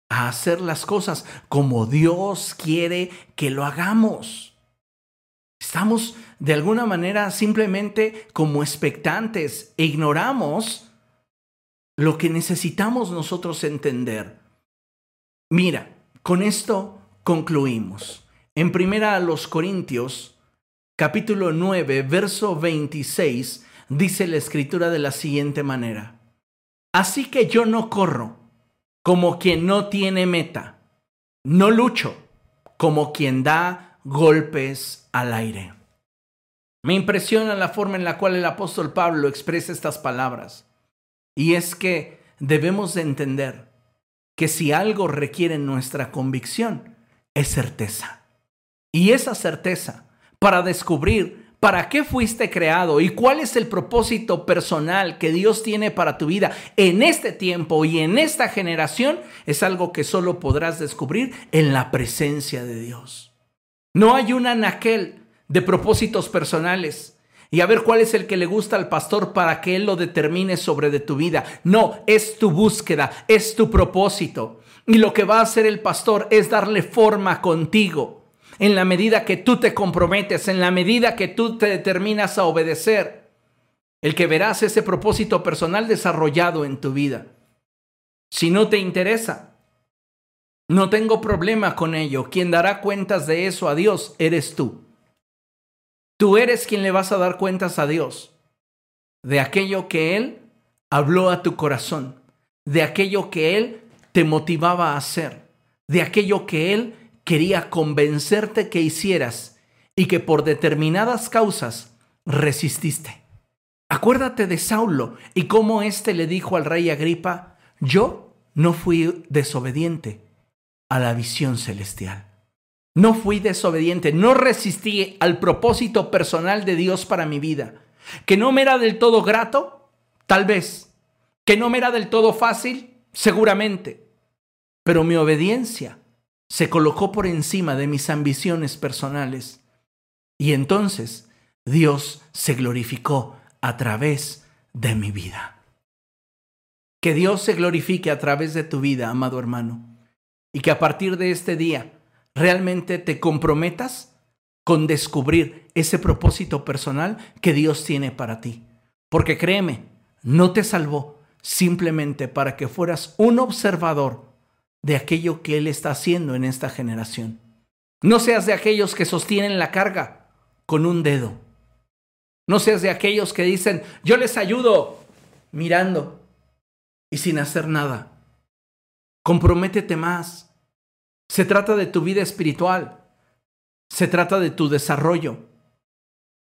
a hacer las cosas como Dios quiere que lo hagamos. Estamos de alguna manera simplemente como expectantes e ignoramos lo que necesitamos nosotros entender. Mira, con esto concluimos. En primera a los Corintios, capítulo 9, verso 26, dice la escritura de la siguiente manera. Así que yo no corro como quien no tiene meta. No lucho como quien da golpes al aire. Me impresiona la forma en la cual el apóstol Pablo expresa estas palabras. Y es que debemos de entender que si algo requiere nuestra convicción, es certeza. Y esa certeza para descubrir para qué fuiste creado y cuál es el propósito personal que Dios tiene para tu vida en este tiempo y en esta generación es algo que solo podrás descubrir en la presencia de Dios. No hay un anaquel de propósitos personales y a ver cuál es el que le gusta al pastor para que él lo determine sobre de tu vida. No, es tu búsqueda, es tu propósito. Y lo que va a hacer el pastor es darle forma contigo en la medida que tú te comprometes, en la medida que tú te determinas a obedecer, el que verás ese propósito personal desarrollado en tu vida. Si no te interesa, no tengo problema con ello. Quien dará cuentas de eso a Dios eres tú. Tú eres quien le vas a dar cuentas a Dios de aquello que Él habló a tu corazón, de aquello que Él te motivaba a hacer, de aquello que Él quería convencerte que hicieras y que por determinadas causas resististe. Acuérdate de Saulo y cómo éste le dijo al rey Agripa, yo no fui desobediente a la visión celestial. No fui desobediente, no resistí al propósito personal de Dios para mi vida. Que no me era del todo grato, tal vez. Que no me era del todo fácil, seguramente. Pero mi obediencia se colocó por encima de mis ambiciones personales. Y entonces Dios se glorificó a través de mi vida. Que Dios se glorifique a través de tu vida, amado hermano. Y que a partir de este día realmente te comprometas con descubrir ese propósito personal que Dios tiene para ti. Porque créeme, no te salvó simplemente para que fueras un observador de aquello que Él está haciendo en esta generación. No seas de aquellos que sostienen la carga con un dedo. No seas de aquellos que dicen, yo les ayudo mirando y sin hacer nada. Comprométete más. Se trata de tu vida espiritual. Se trata de tu desarrollo.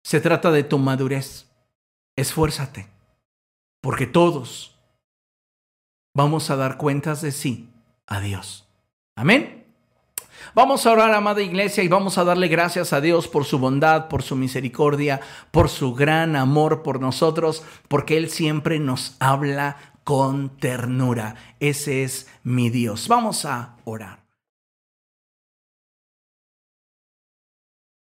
Se trata de tu madurez. Esfuérzate, porque todos vamos a dar cuentas de sí a Dios. Amén. Vamos a orar, amada iglesia, y vamos a darle gracias a Dios por su bondad, por su misericordia, por su gran amor por nosotros, porque Él siempre nos habla con ternura. Ese es mi Dios. Vamos a orar.